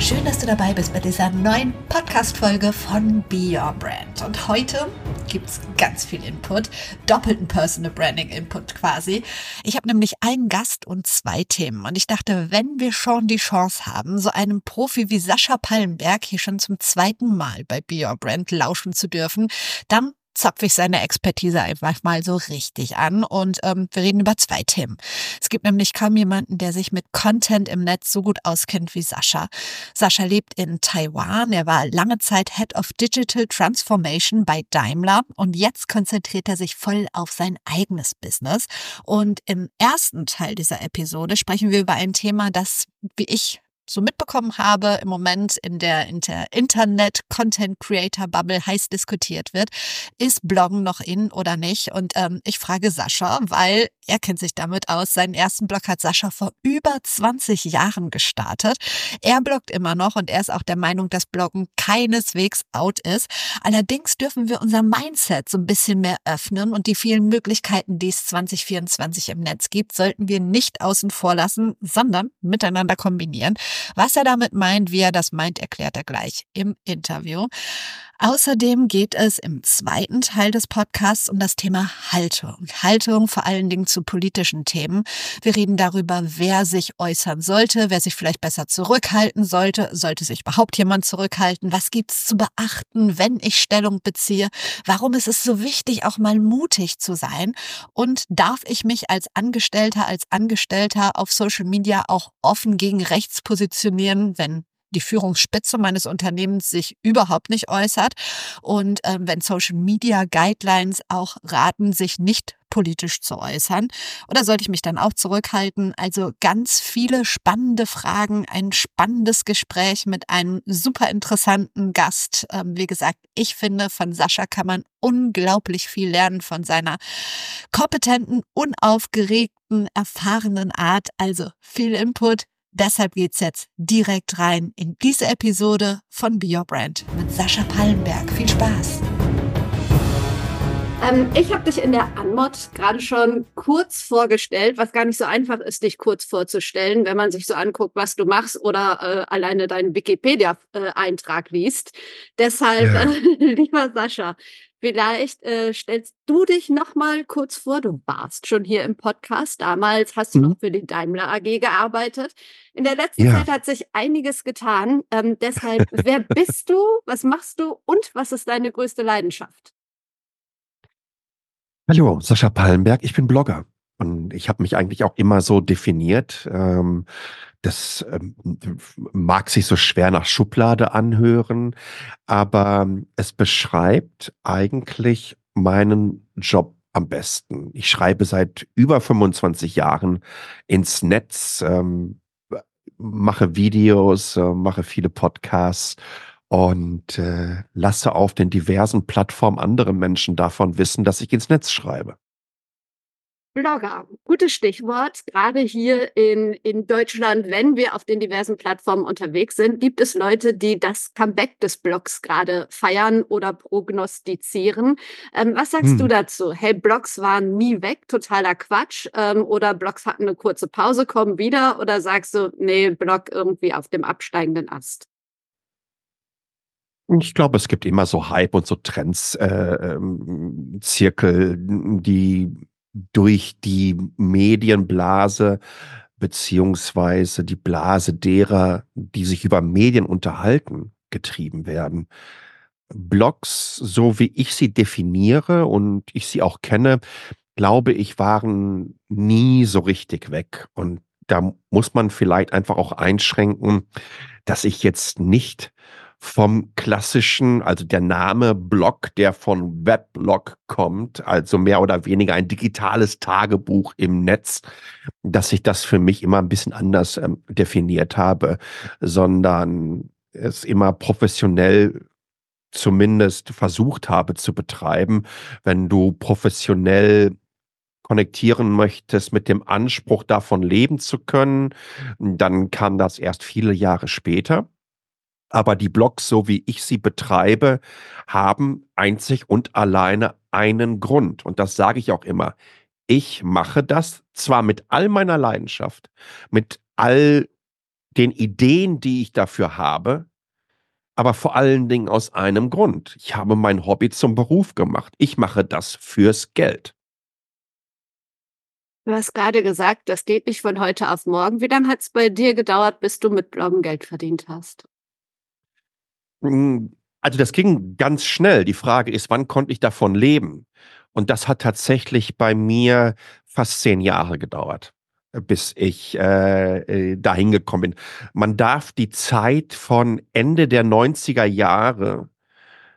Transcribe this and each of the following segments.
Schön, dass du dabei bist bei dieser neuen Podcast-Folge von Be Your Brand. Und heute gibt es ganz viel Input, doppelten Personal Branding Input quasi. Ich habe nämlich einen Gast und zwei Themen. Und ich dachte, wenn wir schon die Chance haben, so einem Profi wie Sascha Pallenberg hier schon zum zweiten Mal bei Be Your Brand lauschen zu dürfen, dann zapfe ich seine Expertise einfach mal so richtig an und ähm, wir reden über zwei Themen. Es gibt nämlich kaum jemanden, der sich mit Content im Netz so gut auskennt wie Sascha. Sascha lebt in Taiwan. Er war lange Zeit Head of Digital Transformation bei Daimler und jetzt konzentriert er sich voll auf sein eigenes Business. Und im ersten Teil dieser Episode sprechen wir über ein Thema, das, wie ich so mitbekommen habe, im Moment in der Inter Internet-Content-Creator-Bubble heiß diskutiert wird, ist Bloggen noch in oder nicht? Und ähm, ich frage Sascha, weil er kennt sich damit aus. Seinen ersten Blog hat Sascha vor über 20 Jahren gestartet. Er bloggt immer noch und er ist auch der Meinung, dass Bloggen keineswegs out ist. Allerdings dürfen wir unser Mindset so ein bisschen mehr öffnen und die vielen Möglichkeiten, die es 2024 im Netz gibt, sollten wir nicht außen vor lassen, sondern miteinander kombinieren. Was er damit meint, wie er das meint, erklärt er gleich im Interview. Außerdem geht es im zweiten Teil des Podcasts um das Thema Haltung. Haltung vor allen Dingen zu politischen Themen. Wir reden darüber, wer sich äußern sollte, wer sich vielleicht besser zurückhalten sollte. Sollte sich überhaupt jemand zurückhalten? Was gibt's zu beachten, wenn ich Stellung beziehe? Warum ist es so wichtig, auch mal mutig zu sein? Und darf ich mich als Angestellter, als Angestellter auf Social Media auch offen gegen rechts positionieren, wenn die Führungsspitze meines Unternehmens sich überhaupt nicht äußert und äh, wenn Social Media Guidelines auch raten, sich nicht politisch zu äußern? Oder sollte ich mich dann auch zurückhalten? Also ganz viele spannende Fragen, ein spannendes Gespräch mit einem super interessanten Gast. Ähm, wie gesagt, ich finde, von Sascha kann man unglaublich viel lernen von seiner kompetenten, unaufgeregten, erfahrenen Art. Also viel Input, Deshalb geht's jetzt direkt rein in diese Episode von Be Your Brand mit Sascha Pallenberg. Viel Spaß! Ähm, ich habe dich in der Anmod gerade schon kurz vorgestellt, was gar nicht so einfach ist, dich kurz vorzustellen, wenn man sich so anguckt, was du machst oder äh, alleine deinen Wikipedia-Eintrag äh, liest. Deshalb, ja. äh, lieber Sascha, Vielleicht äh, stellst du dich noch mal kurz vor. Du warst schon hier im Podcast. Damals hast du mhm. noch für die Daimler AG gearbeitet. In der letzten ja. Zeit hat sich einiges getan. Ähm, deshalb, wer bist du? Was machst du? Und was ist deine größte Leidenschaft? Hallo, Sascha Pallenberg. Ich bin Blogger. Und ich habe mich eigentlich auch immer so definiert. Ähm, das ähm, mag sich so schwer nach Schublade anhören, aber es beschreibt eigentlich meinen Job am besten. Ich schreibe seit über 25 Jahren ins Netz, ähm, mache Videos, äh, mache viele Podcasts und äh, lasse auf den diversen Plattformen andere Menschen davon wissen, dass ich ins Netz schreibe. Blogger, gutes Stichwort. Gerade hier in, in Deutschland, wenn wir auf den diversen Plattformen unterwegs sind, gibt es Leute, die das Comeback des Blogs gerade feiern oder prognostizieren. Ähm, was sagst hm. du dazu? Hey, Blogs waren nie weg, totaler Quatsch. Ähm, oder Blogs hatten eine kurze Pause, kommen wieder. Oder sagst du, nee, Blog irgendwie auf dem absteigenden Ast? Ich glaube, es gibt immer so Hype und so Trends, äh, ähm, Zirkel, die durch die Medienblase beziehungsweise die Blase derer, die sich über Medien unterhalten, getrieben werden. Blogs, so wie ich sie definiere und ich sie auch kenne, glaube ich, waren nie so richtig weg. Und da muss man vielleicht einfach auch einschränken, dass ich jetzt nicht vom klassischen, also der Name Blog, der von Weblog kommt, also mehr oder weniger ein digitales Tagebuch im Netz, dass ich das für mich immer ein bisschen anders ähm, definiert habe, sondern es immer professionell zumindest versucht habe zu betreiben. Wenn du professionell konnektieren möchtest mit dem Anspruch davon leben zu können, dann kam das erst viele Jahre später. Aber die Blogs, so wie ich sie betreibe, haben einzig und alleine einen Grund. Und das sage ich auch immer. Ich mache das zwar mit all meiner Leidenschaft, mit all den Ideen, die ich dafür habe, aber vor allen Dingen aus einem Grund. Ich habe mein Hobby zum Beruf gemacht. Ich mache das fürs Geld. Du hast gerade gesagt, das geht nicht von heute auf morgen. Wie lange hat es bei dir gedauert, bis du mit Bloggen Geld verdient hast? Hm, also das ging ganz schnell. Die Frage ist, wann konnte ich davon leben? Und das hat tatsächlich bei mir fast zehn Jahre gedauert, bis ich äh, äh dahin gekommen bin. Man darf die Zeit von Ende der 90er Jahre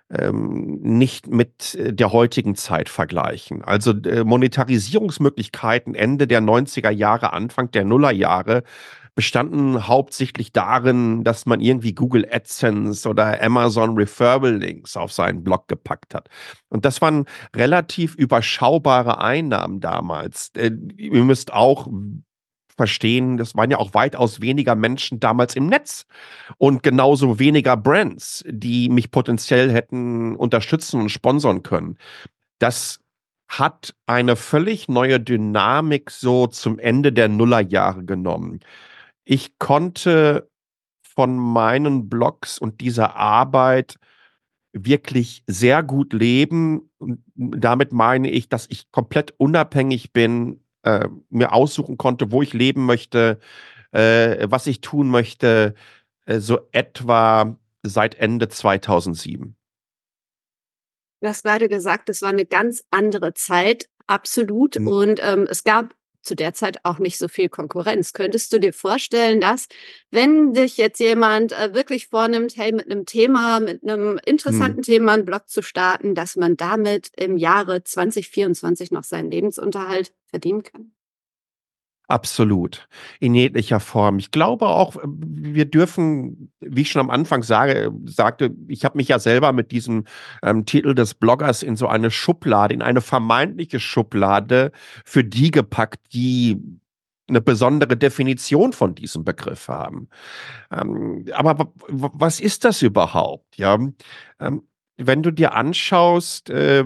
ähm, nicht mit äh, der heutigen Zeit vergleichen. Also äh, Monetarisierungsmöglichkeiten Ende der 90er Jahre, Anfang der Nullerjahre bestanden hauptsächlich darin, dass man irgendwie Google AdSense oder Amazon Referral Links auf seinen Blog gepackt hat. Und das waren relativ überschaubare Einnahmen damals. Äh, ihr müsst auch verstehen, das waren ja auch weitaus weniger Menschen damals im Netz und genauso weniger Brands, die mich potenziell hätten unterstützen und sponsern können. Das hat eine völlig neue Dynamik so zum Ende der Nullerjahre genommen. Ich konnte von meinen Blogs und dieser Arbeit wirklich sehr gut leben. Und damit meine ich, dass ich komplett unabhängig bin äh, mir aussuchen konnte, wo ich leben möchte, äh, was ich tun möchte, äh, so etwa seit Ende 2007. Du hast gerade gesagt, es war eine ganz andere Zeit, absolut. Mhm. Und ähm, es gab zu der Zeit auch nicht so viel Konkurrenz. Könntest du dir vorstellen, dass, wenn dich jetzt jemand äh, wirklich vornimmt, hey, mit einem Thema, mit einem interessanten hm. Thema einen Blog zu starten, dass man damit im Jahre 2024 noch seinen Lebensunterhalt verdienen kann? Absolut, in jeglicher Form. Ich glaube auch, wir dürfen, wie ich schon am Anfang sage, sagte, ich habe mich ja selber mit diesem ähm, Titel des Bloggers in so eine Schublade, in eine vermeintliche Schublade für die gepackt, die eine besondere Definition von diesem Begriff haben. Ähm, aber was ist das überhaupt? Ja, ähm, wenn du dir anschaust, äh,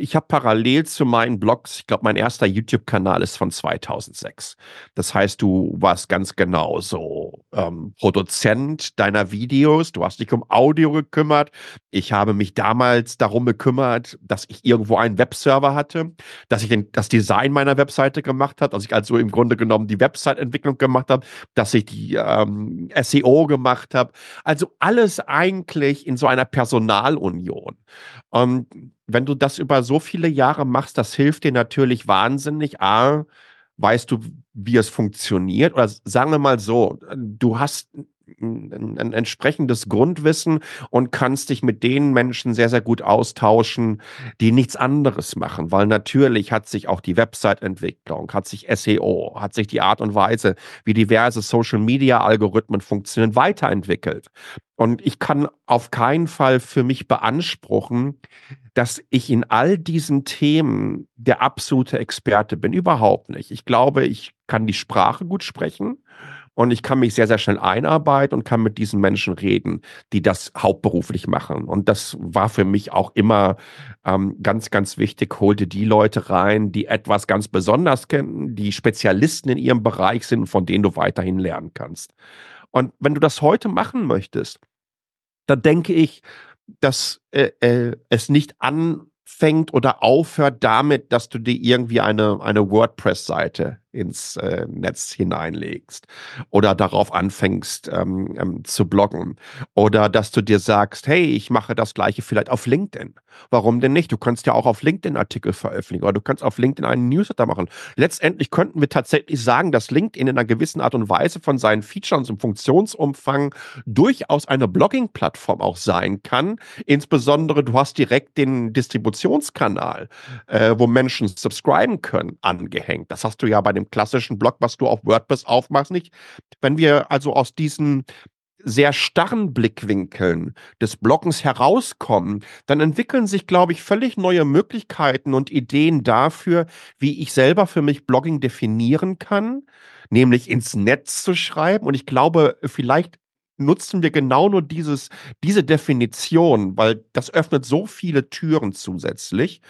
ich habe parallel zu meinen Blogs, ich glaube, mein erster YouTube-Kanal ist von 2006. Das heißt, du warst ganz genau so ähm, Produzent deiner Videos, du hast dich um Audio gekümmert. Ich habe mich damals darum gekümmert, dass ich irgendwo einen Webserver hatte, dass ich den, das Design meiner Webseite gemacht habe, dass ich also im Grunde genommen die Website-Entwicklung gemacht habe, dass ich die ähm, SEO gemacht habe. Also alles eigentlich in so einer Personalunion. Und wenn du das über so viele Jahre machst, das hilft dir natürlich wahnsinnig. A, weißt du, wie es funktioniert? Oder sagen wir mal so, du hast ein, ein, entsprechendes Grundwissen und kannst dich mit den Menschen sehr, sehr gut austauschen, die nichts anderes machen, weil natürlich hat sich auch die Website-Entwicklung, hat sich SEO, hat sich die Art und Weise, wie diverse Social-Media-Algorithmen funktionieren, weiterentwickelt. Und ich kann auf keinen Fall für mich beanspruchen, dass ich in all diesen Themen der absolute Experte bin. Überhaupt nicht. Ich glaube, ich kann die Sprache gut sprechen und ich kann mich sehr, sehr schnell einarbeiten und kann mit diesen Menschen reden, die das hauptberuflich machen. Und das war für mich auch immer ähm, ganz, ganz wichtig. Hol dir die Leute rein, die etwas ganz besonders kennen, die Spezialisten in ihrem Bereich sind, von denen du weiterhin lernen kannst. Und wenn du das heute machen möchtest, dann denke ich, dass äh, äh, es nicht anfängt oder aufhört damit, dass du dir irgendwie eine, eine WordPress-Seite ins äh, Netz hineinlegst oder darauf anfängst ähm, ähm, zu bloggen oder dass du dir sagst, hey, ich mache das gleiche vielleicht auf LinkedIn. Warum denn nicht? Du kannst ja auch auf LinkedIn Artikel veröffentlichen oder du kannst auf LinkedIn einen Newsletter machen. Letztendlich könnten wir tatsächlich sagen, dass LinkedIn in einer gewissen Art und Weise von seinen Features und Funktionsumfang durchaus eine Blogging-Plattform auch sein kann. Insbesondere du hast direkt den Distributionskanal, äh, wo Menschen subscriben können, angehängt. Das hast du ja bei dem dem klassischen Blog, was du auf WordPress aufmachst, nicht. Wenn wir also aus diesen sehr starren Blickwinkeln des Bloggens herauskommen, dann entwickeln sich, glaube ich, völlig neue Möglichkeiten und Ideen dafür, wie ich selber für mich Blogging definieren kann, nämlich ins Netz zu schreiben. Und ich glaube, vielleicht nutzen wir genau nur dieses, diese Definition, weil das öffnet so viele Türen zusätzlich.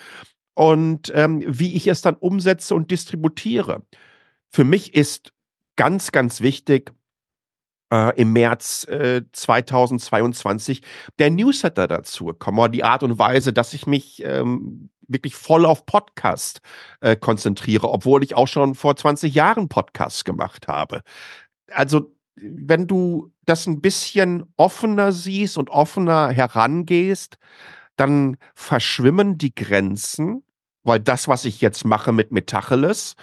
Und ähm, wie ich es dann umsetze und distributiere. Für mich ist ganz, ganz wichtig, äh, im März äh, 2022 der Newsletter dazu gekommen, die Art und Weise, dass ich mich ähm, wirklich voll auf Podcast äh, konzentriere, obwohl ich auch schon vor 20 Jahren Podcasts gemacht habe. Also wenn du das ein bisschen offener siehst und offener herangehst, dann verschwimmen die Grenzen, weil das, was ich jetzt mache mit Metacheles,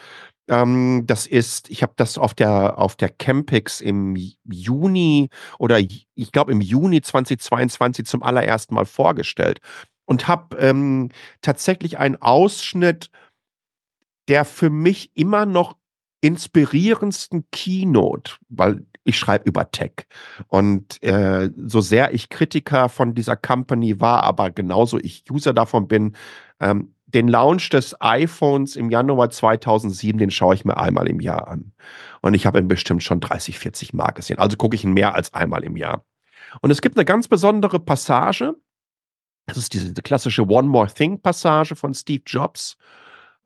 ähm, das ist, ich habe das auf der auf der Campix im Juni oder ich glaube im Juni 2022 zum allerersten Mal vorgestellt und habe ähm, tatsächlich einen Ausschnitt, der für mich immer noch inspirierendsten Keynote, weil ich schreibe über Tech. Und äh, so sehr ich Kritiker von dieser Company war, aber genauso ich User davon bin, ähm, den Launch des iPhones im Januar 2007, den schaue ich mir einmal im Jahr an. Und ich habe ihn bestimmt schon 30, 40 Mal gesehen. Also gucke ich ihn mehr als einmal im Jahr. Und es gibt eine ganz besondere Passage. Das ist diese klassische One More Thing Passage von Steve Jobs,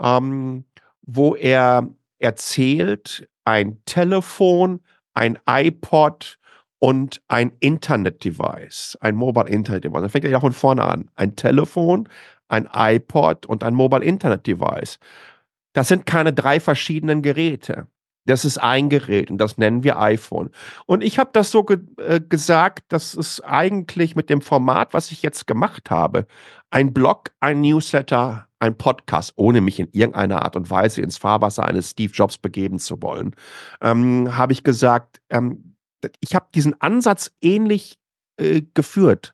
ähm, wo er erzählt, ein Telefon, ein iPod und ein Internet-Device, ein Mobile Internet-Device. Da fängt er ja von vorne an. Ein Telefon, ein iPod und ein Mobile Internet Device. Das sind keine drei verschiedenen Geräte. Das ist ein Gerät und das nennen wir iPhone. Und ich habe das so ge äh, gesagt, dass es eigentlich mit dem Format, was ich jetzt gemacht habe, ein Blog, ein Newsletter, ein Podcast, ohne mich in irgendeiner Art und Weise ins Fahrwasser eines Steve Jobs begeben zu wollen, ähm, habe ich gesagt, ähm, ich habe diesen Ansatz ähnlich äh, geführt.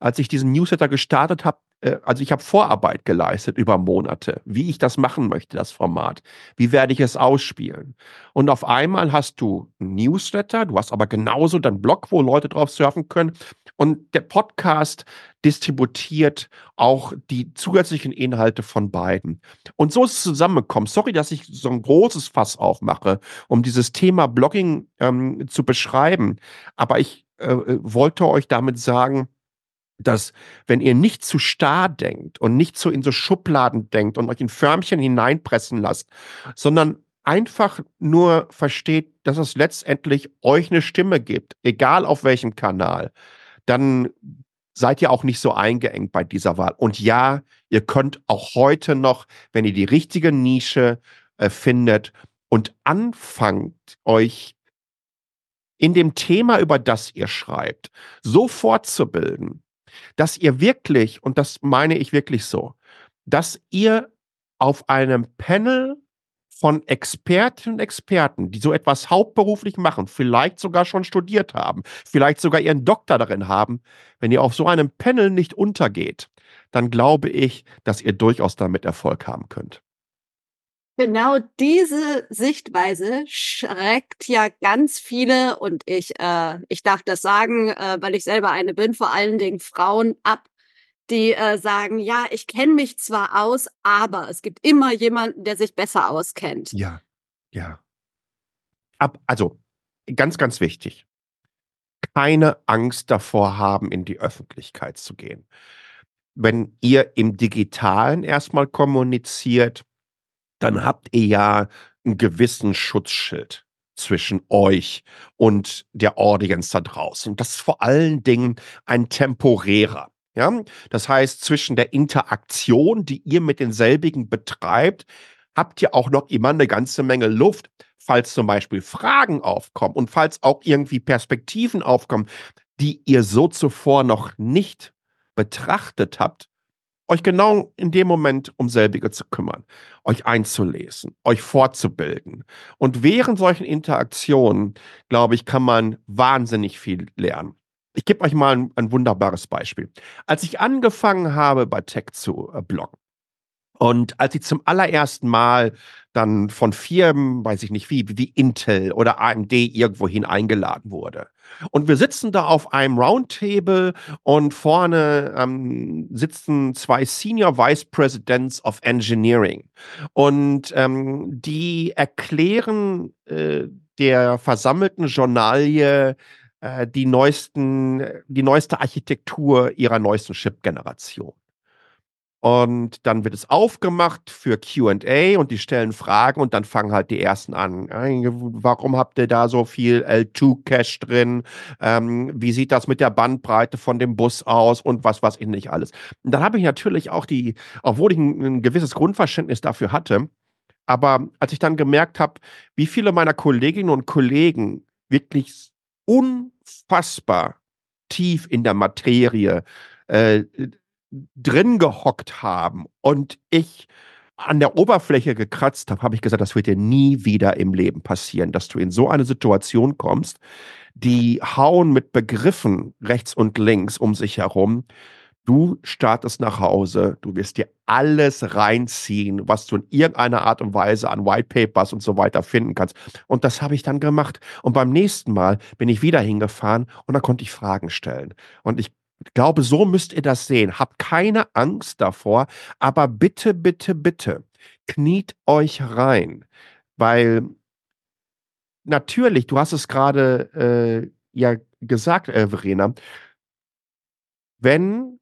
Als ich diesen Newsletter gestartet habe, also ich habe Vorarbeit geleistet über Monate, wie ich das machen möchte, das Format. Wie werde ich es ausspielen? Und auf einmal hast du Newsletter, du hast aber genauso deinen Blog, wo Leute drauf surfen können. Und der Podcast distributiert auch die zusätzlichen Inhalte von beiden. Und so ist es zusammengekommen. Sorry, dass ich so ein großes Fass aufmache, um dieses Thema Blogging ähm, zu beschreiben. Aber ich äh, äh wollte euch damit sagen, dass wenn ihr nicht zu starr denkt und nicht so in so Schubladen denkt und euch in Förmchen hineinpressen lasst, sondern einfach nur versteht, dass es letztendlich euch eine Stimme gibt, egal auf welchem Kanal, dann seid ihr auch nicht so eingeengt bei dieser Wahl. Und ja, ihr könnt auch heute noch, wenn ihr die richtige Nische äh, findet und anfangt, euch in dem Thema, über das ihr schreibt, so fortzubilden, dass ihr wirklich, und das meine ich wirklich so, dass ihr auf einem Panel von Expertinnen und Experten, die so etwas hauptberuflich machen, vielleicht sogar schon studiert haben, vielleicht sogar ihren Doktor darin haben, wenn ihr auf so einem Panel nicht untergeht, dann glaube ich, dass ihr durchaus damit Erfolg haben könnt. Genau diese Sichtweise schreckt ja ganz viele, und ich, äh, ich darf das sagen, äh, weil ich selber eine bin, vor allen Dingen Frauen ab, die äh, sagen, ja, ich kenne mich zwar aus, aber es gibt immer jemanden, der sich besser auskennt. Ja, ja. Ab, also ganz, ganz wichtig. Keine Angst davor haben, in die Öffentlichkeit zu gehen. Wenn ihr im digitalen erstmal kommuniziert, dann habt ihr ja einen gewissen Schutzschild zwischen euch und der Audience da draußen. Und das ist vor allen Dingen ein temporärer. Ja, das heißt, zwischen der Interaktion, die ihr mit denselbigen betreibt, habt ihr auch noch immer eine ganze Menge Luft, falls zum Beispiel Fragen aufkommen und falls auch irgendwie Perspektiven aufkommen, die ihr so zuvor noch nicht betrachtet habt, euch genau in dem Moment um selbige zu kümmern, euch einzulesen, euch fortzubilden. Und während solchen Interaktionen, glaube ich, kann man wahnsinnig viel lernen. Ich gebe euch mal ein, ein, wunderbares Beispiel. Als ich angefangen habe, bei Tech zu äh, bloggen, und als ich zum allerersten Mal dann von Firmen, weiß ich nicht wie, wie Intel oder AMD irgendwohin eingeladen wurde. Und wir sitzen da auf einem Roundtable und vorne ähm, sitzen zwei Senior Vice Presidents of Engineering. Und ähm, die erklären äh, der versammelten Journalie äh, die neuesten, die neueste Architektur ihrer neuesten Chip-Generation. Und dann wird es aufgemacht für QA und die stellen Fragen und dann fangen halt die ersten an. Warum habt ihr da so viel L2-Cache drin? Ähm, wie sieht das mit der Bandbreite von dem Bus aus und was, was ich nicht alles? Und dann habe ich natürlich auch die, obwohl ich ein, ein gewisses Grundverständnis dafür hatte, aber als ich dann gemerkt habe, wie viele meiner Kolleginnen und Kollegen wirklich unfassbar tief in der Materie äh, drin gehockt haben und ich an der Oberfläche gekratzt habe, habe ich gesagt, das wird dir nie wieder im Leben passieren, dass du in so eine Situation kommst, die hauen mit Begriffen rechts und links um sich herum. Du startest nach Hause, du wirst dir alles reinziehen, was du in irgendeiner Art und Weise an White Papers und so weiter finden kannst. Und das habe ich dann gemacht. Und beim nächsten Mal bin ich wieder hingefahren und dann konnte ich Fragen stellen. Und ich ich glaube, so müsst ihr das sehen. Habt keine Angst davor, aber bitte, bitte, bitte, kniet euch rein, weil natürlich, du hast es gerade äh, ja gesagt, äh, Verena, wenn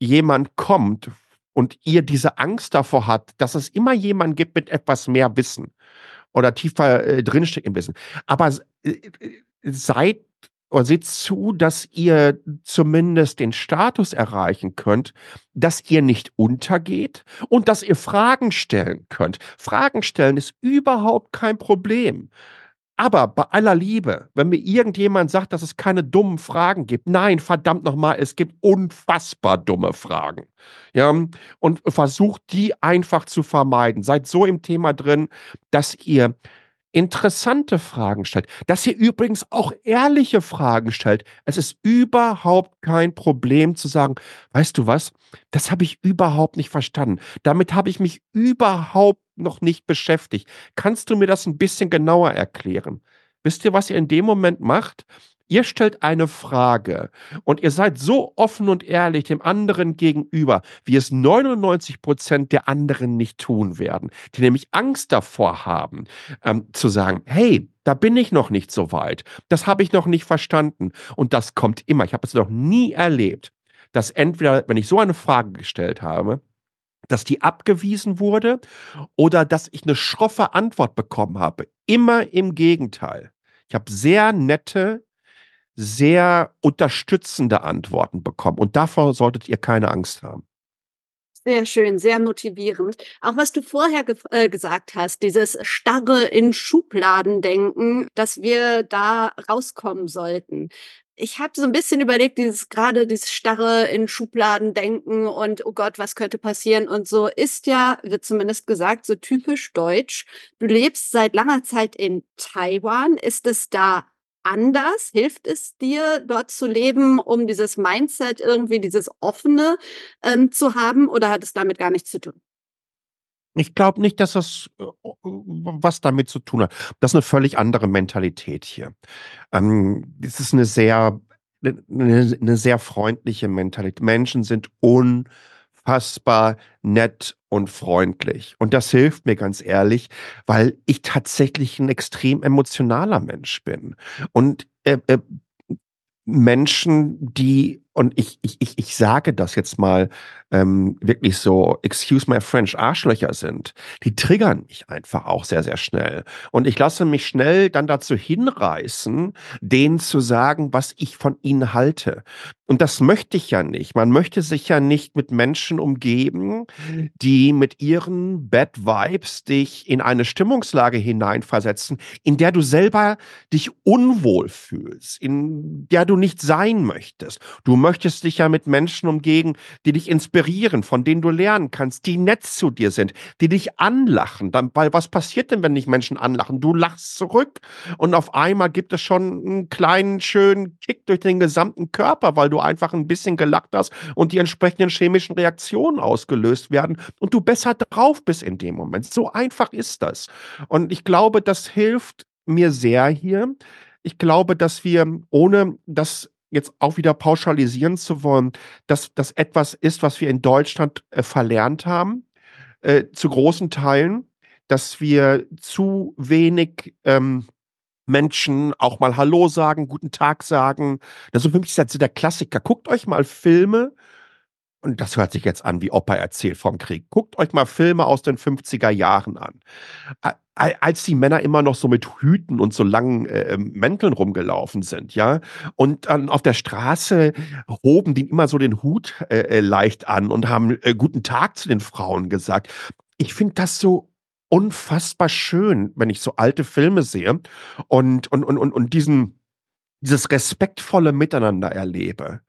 jemand kommt und ihr diese Angst davor habt, dass es immer jemand gibt mit etwas mehr Wissen oder tiefer äh, drinsteckt im Wissen, aber äh, äh seid oder seht zu, dass ihr zumindest den Status erreichen könnt, dass ihr nicht untergeht und dass ihr Fragen stellen könnt. Fragen stellen ist überhaupt kein Problem. Aber bei aller Liebe, wenn mir irgendjemand sagt, dass es keine dummen Fragen gibt, nein, verdammt nochmal, es gibt unfassbar dumme Fragen. Ja, und versucht die einfach zu vermeiden. Seid so im Thema drin, dass ihr interessante Fragen stellt, dass ihr übrigens auch ehrliche Fragen stellt. Es ist überhaupt kein Problem zu sagen, weißt du was, das habe ich überhaupt nicht verstanden. Damit habe ich mich überhaupt noch nicht beschäftigt. Kannst du mir das ein bisschen genauer erklären? Wisst ihr, was ihr in dem Moment macht? Ihr stellt eine Frage und ihr seid so offen und ehrlich dem anderen gegenüber, wie es 99 Prozent der anderen nicht tun werden, die nämlich Angst davor haben, ähm, zu sagen, hey, da bin ich noch nicht so weit, das habe ich noch nicht verstanden. Und das kommt immer. Ich habe es noch nie erlebt, dass entweder, wenn ich so eine Frage gestellt habe, dass die abgewiesen wurde oder dass ich eine schroffe Antwort bekommen habe. Immer im Gegenteil. Ich habe sehr nette, sehr unterstützende Antworten bekommen. Und davor solltet ihr keine Angst haben. Sehr schön, sehr motivierend. Auch was du vorher ge äh, gesagt hast, dieses starre in Schubladen denken, dass wir da rauskommen sollten. Ich habe so ein bisschen überlegt, dieses gerade dieses starre in Schubladen denken und oh Gott, was könnte passieren und so ist ja, wird zumindest gesagt, so typisch deutsch. Du lebst seit langer Zeit in Taiwan. Ist es da anders? Hilft es dir, dort zu leben, um dieses Mindset irgendwie, dieses offene ähm, zu haben oder hat es damit gar nichts zu tun? Ich glaube nicht, dass das äh, was damit zu tun hat. Das ist eine völlig andere Mentalität hier. Ähm, es ist eine sehr, eine, eine sehr freundliche Mentalität. Menschen sind un unfassbar nett und freundlich. Und das hilft mir ganz ehrlich, weil ich tatsächlich ein extrem emotionaler Mensch bin. Und äh, äh, Menschen, die, und ich, ich, ich, ich sage das jetzt mal ähm, wirklich so, excuse my French, Arschlöcher sind, die triggern mich einfach auch sehr, sehr schnell. Und ich lasse mich schnell dann dazu hinreißen, denen zu sagen, was ich von ihnen halte. Und das möchte ich ja nicht. Man möchte sich ja nicht mit Menschen umgeben, die mit ihren Bad Vibes dich in eine Stimmungslage hineinversetzen, in der du selber dich unwohl fühlst, in der du nicht sein möchtest. Du möchtest dich ja mit Menschen umgeben, die dich inspirieren, von denen du lernen kannst, die nett zu dir sind, die dich anlachen. Dann, weil was passiert denn, wenn dich Menschen anlachen? Du lachst zurück und auf einmal gibt es schon einen kleinen, schönen Kick durch den gesamten Körper, weil du einfach ein bisschen gelacht hast und die entsprechenden chemischen Reaktionen ausgelöst werden und du besser drauf bist in dem Moment. So einfach ist das. Und ich glaube, das hilft mir sehr hier. Ich glaube, dass wir, ohne das jetzt auch wieder pauschalisieren zu wollen, dass das etwas ist, was wir in Deutschland äh, verlernt haben, äh, zu großen Teilen, dass wir zu wenig ähm, Menschen auch mal Hallo sagen, guten Tag sagen. Das ist für mich der Klassiker. Guckt euch mal Filme, und das hört sich jetzt an wie Opa erzählt vom Krieg. Guckt euch mal Filme aus den 50er Jahren an. Als die Männer immer noch so mit Hüten und so langen äh, Mänteln rumgelaufen sind, ja. Und dann auf der Straße hoben die immer so den Hut äh, äh leicht an und haben äh, guten Tag zu den Frauen gesagt. Ich finde das so unfassbar schön, wenn ich so alte Filme sehe und, und, und, und, und diesen, dieses respektvolle Miteinander erlebe.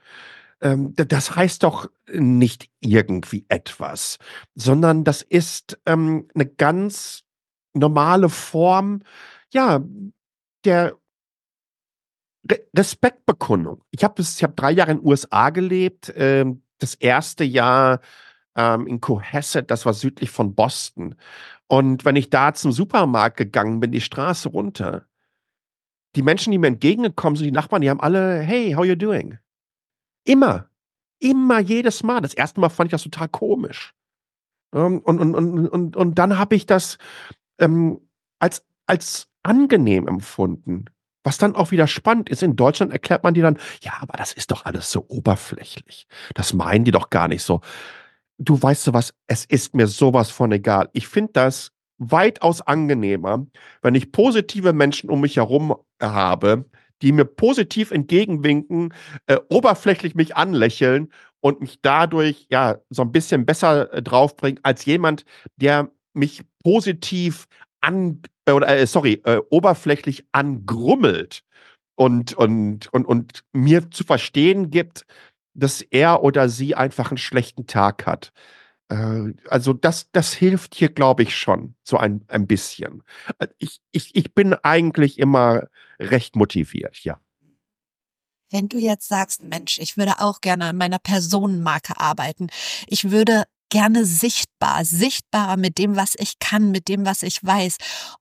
Ähm, das heißt doch nicht irgendwie etwas, sondern das ist ähm, eine ganz normale Form, ja, der Re Respektbekundung. Ich habe hab drei Jahre in den USA gelebt. Ähm, das erste Jahr ähm, in Cohasset, das war südlich von Boston. Und wenn ich da zum Supermarkt gegangen bin, die Straße runter, die Menschen, die mir entgegengekommen sind, die Nachbarn, die haben alle, hey, how you doing? Immer. Immer jedes Mal. Das erste Mal fand ich das total komisch. Ähm, und, und, und, und, und dann habe ich das ähm, als, als angenehm empfunden. Was dann auch wieder spannend ist, in Deutschland erklärt man dir dann, ja, aber das ist doch alles so oberflächlich. Das meinen die doch gar nicht so. Du weißt du was, es ist mir sowas von egal. Ich finde das weitaus angenehmer, wenn ich positive Menschen um mich herum habe, die mir positiv entgegenwinken, äh, oberflächlich mich anlächeln und mich dadurch ja so ein bisschen besser äh, draufbringen als jemand, der mich positiv an äh, oder äh, sorry, äh, oberflächlich angrummelt und und und und mir zu verstehen gibt, dass er oder sie einfach einen schlechten Tag hat. Äh, also das, das hilft hier, glaube ich, schon so ein, ein bisschen. Äh, ich, ich, ich bin eigentlich immer recht motiviert, ja. Wenn du jetzt sagst, Mensch, ich würde auch gerne an meiner Personenmarke arbeiten, ich würde gerne sichtbar, sichtbarer mit dem, was ich kann, mit dem, was ich weiß.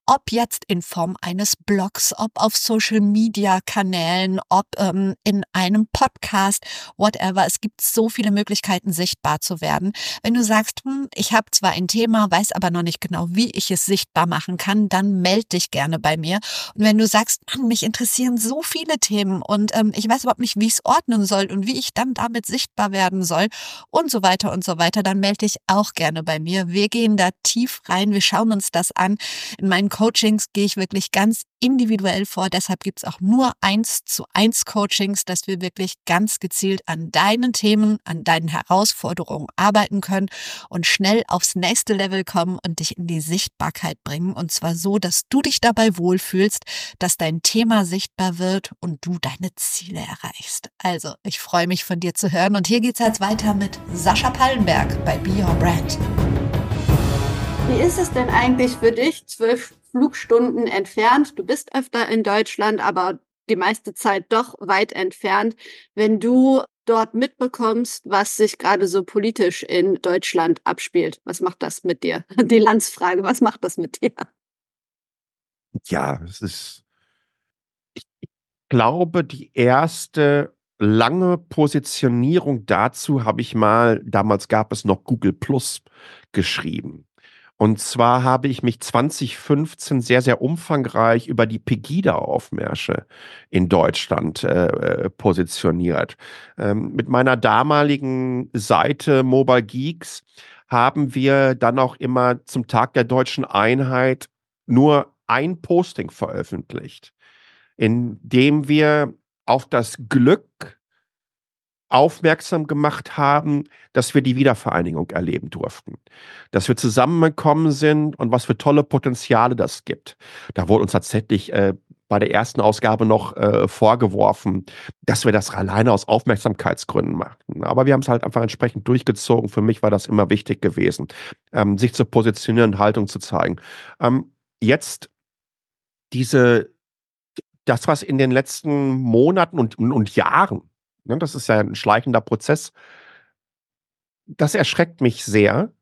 Ob jetzt in Form eines Blogs, ob auf Social Media Kanälen, ob ähm, in einem Podcast, whatever. Es gibt so viele Möglichkeiten, sichtbar zu werden. Wenn du sagst, hm, ich habe zwar ein Thema, weiß aber noch nicht genau, wie ich es sichtbar machen kann, dann melde dich gerne bei mir. Und wenn du sagst, Mann, mich interessieren so viele Themen und ähm, ich weiß überhaupt nicht, wie ich es ordnen soll und wie ich dann damit sichtbar werden soll und so weiter und so weiter, dann melde dich auch gerne bei mir. Wir gehen da tief rein, wir schauen uns das an. In meinen Coachings gehe ich wirklich ganz individuell vor. Deshalb gibt es auch nur eins zu eins Coachings, dass wir wirklich ganz gezielt an deinen Themen, an deinen Herausforderungen arbeiten können und schnell aufs nächste Level kommen und dich in die Sichtbarkeit bringen. Und zwar so, dass du dich dabei wohlfühlst, dass dein Thema sichtbar wird und du deine Ziele erreichst. Also, ich freue mich von dir zu hören. Und hier geht es jetzt weiter mit Sascha Pallenberg bei Be Your Brand. Wie ist es denn eigentlich für dich, zwölf Flugstunden entfernt? Du bist öfter in Deutschland, aber die meiste Zeit doch weit entfernt. Wenn du dort mitbekommst, was sich gerade so politisch in Deutschland abspielt, was macht das mit dir? Die Landsfrage, was macht das mit dir? Ja, es ist, ich glaube, die erste lange Positionierung dazu habe ich mal, damals gab es noch Google Plus geschrieben. Und zwar habe ich mich 2015 sehr, sehr umfangreich über die Pegida-Aufmärsche in Deutschland äh, äh, positioniert. Ähm, mit meiner damaligen Seite Mobile Geeks haben wir dann auch immer zum Tag der deutschen Einheit nur ein Posting veröffentlicht, in dem wir auf das Glück aufmerksam gemacht haben, dass wir die Wiedervereinigung erleben durften. Dass wir zusammengekommen sind und was für tolle Potenziale das gibt. Da wurde uns tatsächlich äh, bei der ersten Ausgabe noch äh, vorgeworfen, dass wir das alleine aus Aufmerksamkeitsgründen machten. Aber wir haben es halt einfach entsprechend durchgezogen. Für mich war das immer wichtig gewesen, ähm, sich zu positionieren, Haltung zu zeigen. Ähm, jetzt diese, das, was in den letzten Monaten und, und Jahren Ne, das ist ja ein schleichender Prozess. Das erschreckt mich sehr.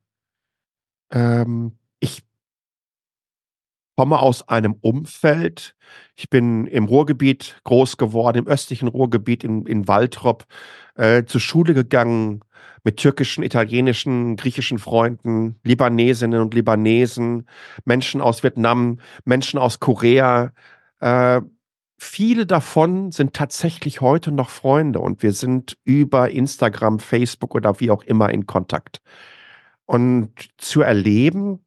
Ähm, ich komme aus einem Umfeld. Ich bin im Ruhrgebiet groß geworden, im östlichen Ruhrgebiet in, in Waltrop, äh, zur Schule gegangen mit türkischen, italienischen, griechischen Freunden, Libanesinnen und Libanesen, Menschen aus Vietnam, Menschen aus Korea, Äh, viele davon sind tatsächlich heute noch Freunde und wir sind über Instagram, Facebook oder wie auch immer in Kontakt. Und zu erleben,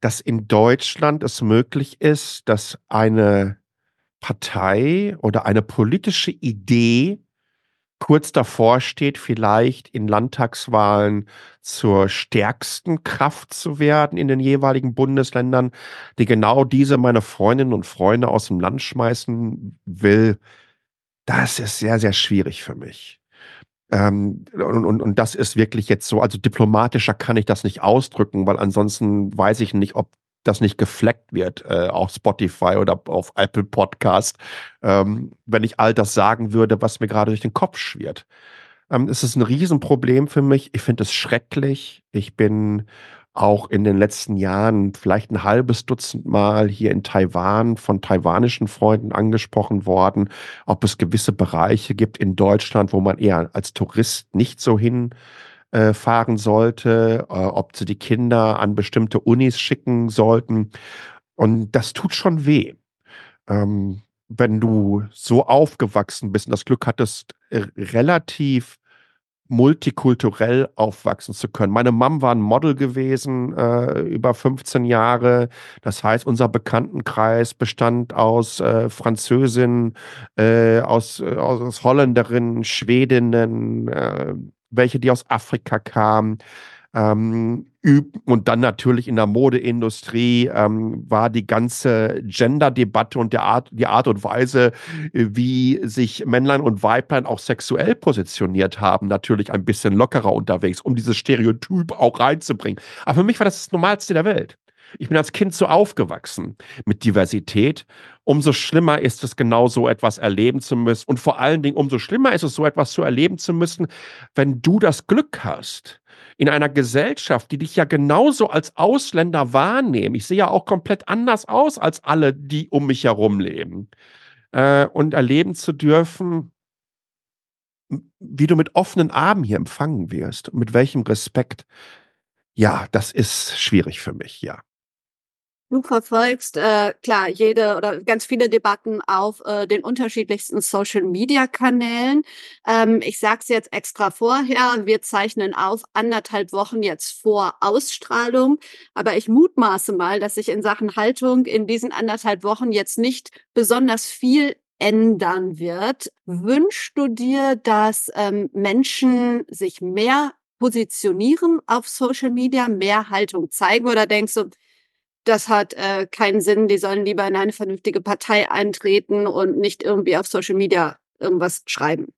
dass in Deutschland es möglich ist, dass eine Partei oder eine politische Idee kurz davor steht, vielleicht in Landtagswahlen zur stärksten Kraft zu werden in den jeweiligen Bundesländern, die genau diese meine Freundinnen und Freunde aus dem Land schmeißen will, das ist sehr, sehr schwierig für mich. Ähm, und, und, und das ist wirklich jetzt so, also diplomatischer kann ich das nicht ausdrücken, weil ansonsten weiß ich nicht, ob das nicht gefleckt wird äh, auf Spotify oder auf Apple Podcast, ähm, wenn ich all das sagen würde, was mir gerade durch den Kopf schwirrt. Ähm, es ist ein Riesenproblem für mich. Ich finde es schrecklich. Ich bin auch in den letzten Jahren vielleicht ein halbes Dutzend Mal hier in Taiwan von taiwanischen Freunden angesprochen worden, ob es gewisse Bereiche gibt in Deutschland, wo man eher als Tourist nicht so hin äh, fahren sollte, äh, ob sie die Kinder an bestimmte Unis schicken sollten. Und das tut schon weh. Ähm, wenn du so aufgewachsen bist und das Glück hattest, äh, relativ multikulturell aufwachsen zu können. Meine Mom war ein Model gewesen, äh, über 15 Jahre. Das heißt, unser Bekanntenkreis bestand aus äh, Französinnen, äh, aus, äh, aus Holländerinnen, Schwedinnen, welche, die aus Afrika kamen. Ähm, und dann natürlich in der Modeindustrie ähm, war die ganze Gender-Debatte und der Art, die Art und Weise, äh, wie sich Männlein und Weiblein auch sexuell positioniert haben, natürlich ein bisschen lockerer unterwegs, um dieses Stereotyp auch reinzubringen. Aber für mich war das das Normalste der Welt. Ich bin als Kind so aufgewachsen mit Diversität. Umso schlimmer ist es, genau so etwas erleben zu müssen. Und vor allen Dingen, umso schlimmer ist es, so etwas zu erleben zu müssen, wenn du das Glück hast, in einer Gesellschaft, die dich ja genauso als Ausländer wahrnehmen. Ich sehe ja auch komplett anders aus als alle, die um mich herum leben. Äh, und erleben zu dürfen, wie du mit offenen Armen hier empfangen wirst, mit welchem Respekt. Ja, das ist schwierig für mich, ja. Du verfolgst äh, klar jede oder ganz viele Debatten auf äh, den unterschiedlichsten Social-Media-Kanälen. Ähm, ich sage es jetzt extra vorher, wir zeichnen auf anderthalb Wochen jetzt vor Ausstrahlung, aber ich mutmaße mal, dass sich in Sachen Haltung in diesen anderthalb Wochen jetzt nicht besonders viel ändern wird. Wünschst du dir, dass ähm, Menschen sich mehr positionieren auf Social Media, mehr Haltung zeigen oder denkst du, das hat äh, keinen Sinn, die sollen lieber in eine vernünftige Partei eintreten und nicht irgendwie auf Social Media irgendwas schreiben.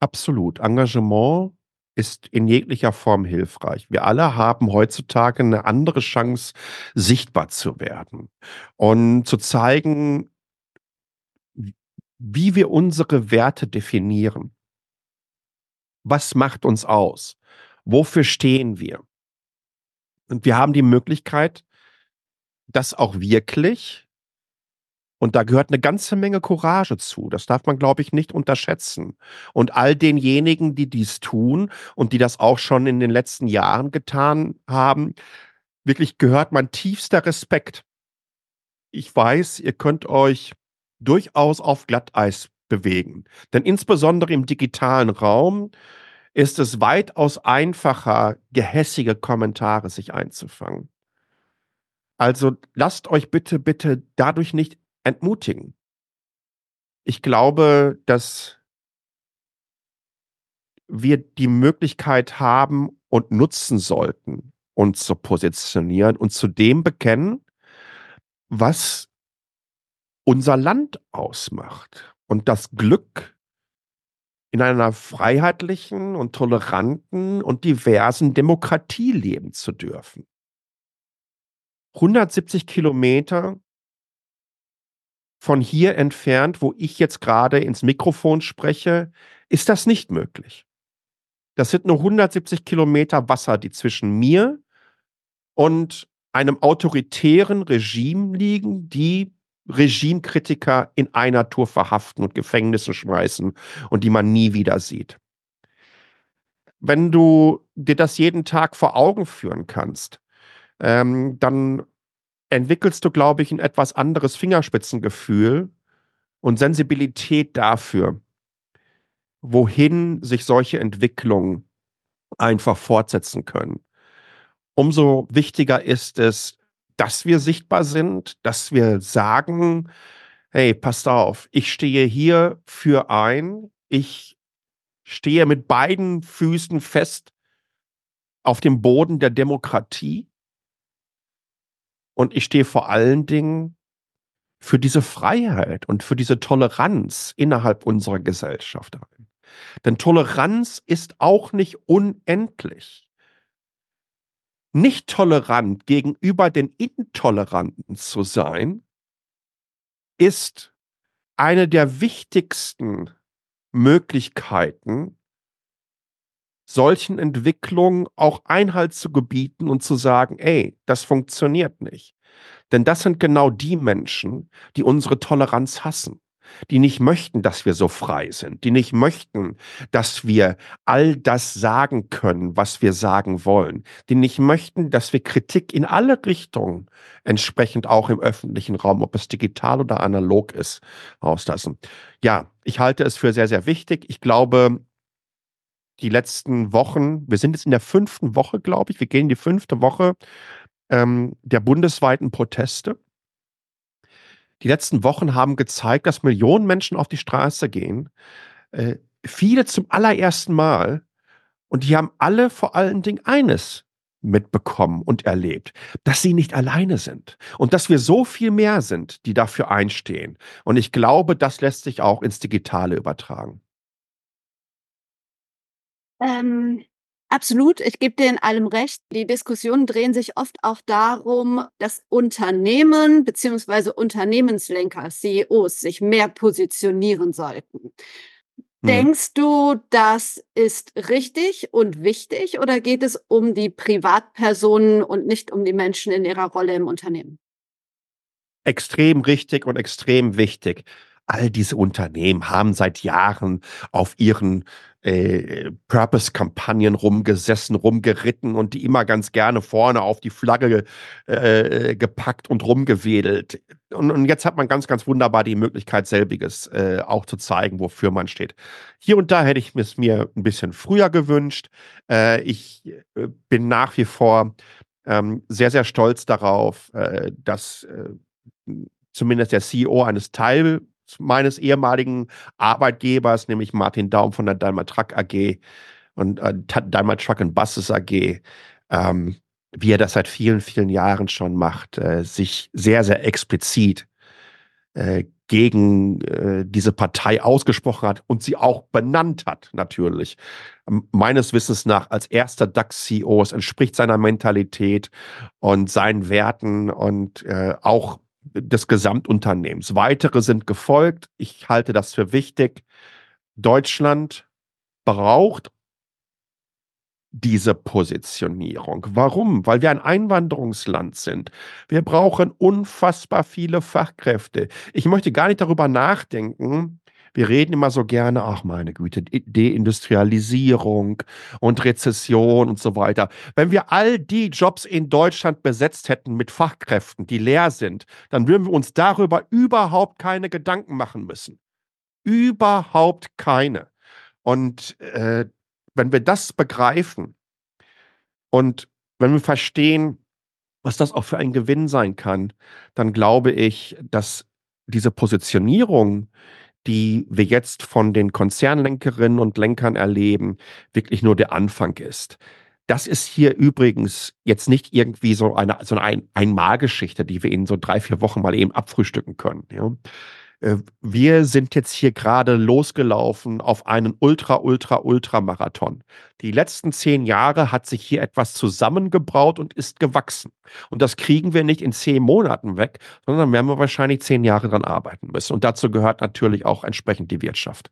Absolut. Engagement ist in jeglicher Form hilfreich. Wir alle haben heutzutage eine andere Chance, sichtbar zu werden und zu zeigen, wie wir unsere Werte definieren. Was macht uns aus? Wofür stehen wir? Und wir haben die Möglichkeit, das auch wirklich, und da gehört eine ganze Menge Courage zu, das darf man, glaube ich, nicht unterschätzen. Und all denjenigen, die dies tun und die das auch schon in den letzten Jahren getan haben, wirklich gehört mein tiefster Respekt. Ich weiß, ihr könnt euch durchaus auf Glatteis bewegen. Denn insbesondere im digitalen Raum ist es weitaus einfacher, gehässige Kommentare sich einzufangen. Also lasst euch bitte, bitte dadurch nicht entmutigen. Ich glaube, dass wir die Möglichkeit haben und nutzen sollten, uns zu positionieren und zu dem bekennen, was unser Land ausmacht. Und das Glück in einer freiheitlichen und toleranten und diversen Demokratie leben zu dürfen. 170 Kilometer von hier entfernt, wo ich jetzt gerade ins Mikrofon spreche, ist das nicht möglich. Das sind nur 170 Kilometer Wasser, die zwischen mir und einem autoritären Regime liegen, die Regimekritiker in einer Tour verhaften und Gefängnisse schmeißen und die man nie wieder sieht. Wenn du dir das jeden Tag vor Augen führen kannst, ähm, dann entwickelst du, glaube ich, ein etwas anderes Fingerspitzengefühl und Sensibilität dafür, wohin sich solche Entwicklungen einfach fortsetzen können. Umso wichtiger ist es, dass wir sichtbar sind, dass wir sagen, hey, passt auf, ich stehe hier für ein, ich stehe mit beiden Füßen fest auf dem Boden der Demokratie und ich stehe vor allen Dingen für diese Freiheit und für diese Toleranz innerhalb unserer Gesellschaft ein. Denn Toleranz ist auch nicht unendlich. Nicht tolerant gegenüber den Intoleranten zu sein, ist eine der wichtigsten Möglichkeiten, solchen Entwicklungen auch Einhalt zu gebieten und zu sagen, ey, das funktioniert nicht. Denn das sind genau die Menschen, die unsere Toleranz hassen die nicht möchten, dass wir so frei sind, die nicht möchten, dass wir all das sagen können, was wir sagen wollen, die nicht möchten, dass wir Kritik in alle Richtungen entsprechend auch im öffentlichen Raum, ob es digital oder analog ist, rauslassen. Ja, ich halte es für sehr, sehr wichtig. Ich glaube, die letzten Wochen, wir sind jetzt in der fünften Woche, glaube ich, wir gehen in die fünfte Woche ähm, der bundesweiten Proteste. Die letzten Wochen haben gezeigt, dass Millionen Menschen auf die Straße gehen. Äh, viele zum allerersten Mal. Und die haben alle vor allen Dingen eines mitbekommen und erlebt, dass sie nicht alleine sind und dass wir so viel mehr sind, die dafür einstehen. Und ich glaube, das lässt sich auch ins Digitale übertragen. Ähm, Absolut, ich gebe dir in allem recht. Die Diskussionen drehen sich oft auch darum, dass Unternehmen beziehungsweise Unternehmenslenker, CEOs sich mehr positionieren sollten. Hm. Denkst du, das ist richtig und wichtig oder geht es um die Privatpersonen und nicht um die Menschen in ihrer Rolle im Unternehmen? Extrem richtig und extrem wichtig. All diese Unternehmen haben seit Jahren auf ihren äh, Purpose-Kampagnen rumgesessen, rumgeritten und die immer ganz gerne vorne auf die Flagge äh, gepackt und rumgewedelt. Und, und, jetzt hat man ganz, ganz wunderbar die Möglichkeit, selbiges äh, auch zu zeigen, wofür man steht. Hier und da hätte ich es mir ein bisschen früher gewünscht. Äh, ich äh, bin nach wie vor ähm, sehr, sehr stolz darauf, äh, dass zumindest der CEO eines Teil meines ehemaligen Arbeitgebers, nämlich Martin Daum von der Daimler Truck AG und äh, Daimler Truck and Buses AG, ähm, wie er das seit vielen, vielen Jahren schon macht, äh, sich sehr, sehr explizit äh, gegen äh, diese Partei ausgesprochen hat und sie auch benannt hat, natürlich. Meines Wissens nach als erster DAX-CEO. Es entspricht seiner Mentalität und seinen Werten und äh, auch des Gesamtunternehmens. Weitere sind gefolgt. Ich halte das für wichtig. Deutschland braucht diese Positionierung. Warum? Weil wir ein Einwanderungsland sind. Wir brauchen unfassbar viele Fachkräfte. Ich möchte gar nicht darüber nachdenken, wir reden immer so gerne, ach meine Güte, Deindustrialisierung und Rezession und so weiter. Wenn wir all die Jobs in Deutschland besetzt hätten mit Fachkräften, die leer sind, dann würden wir uns darüber überhaupt keine Gedanken machen müssen. Überhaupt keine. Und äh, wenn wir das begreifen und wenn wir verstehen, was das auch für ein Gewinn sein kann, dann glaube ich, dass diese Positionierung, die wir jetzt von den Konzernlenkerinnen und Lenkern erleben, wirklich nur der Anfang ist. Das ist hier übrigens jetzt nicht irgendwie so eine, so eine Einmalgeschichte, die wir in so drei, vier Wochen mal eben abfrühstücken können. Ja. Äh, wir sind jetzt hier gerade losgelaufen auf einen Ultra, Ultra, Ultra-Marathon. Die letzten zehn Jahre hat sich hier etwas zusammengebraut und ist gewachsen. Und das kriegen wir nicht in zehn Monaten weg, sondern werden wir wahrscheinlich zehn Jahre dran arbeiten müssen. Und dazu gehört natürlich auch entsprechend die Wirtschaft.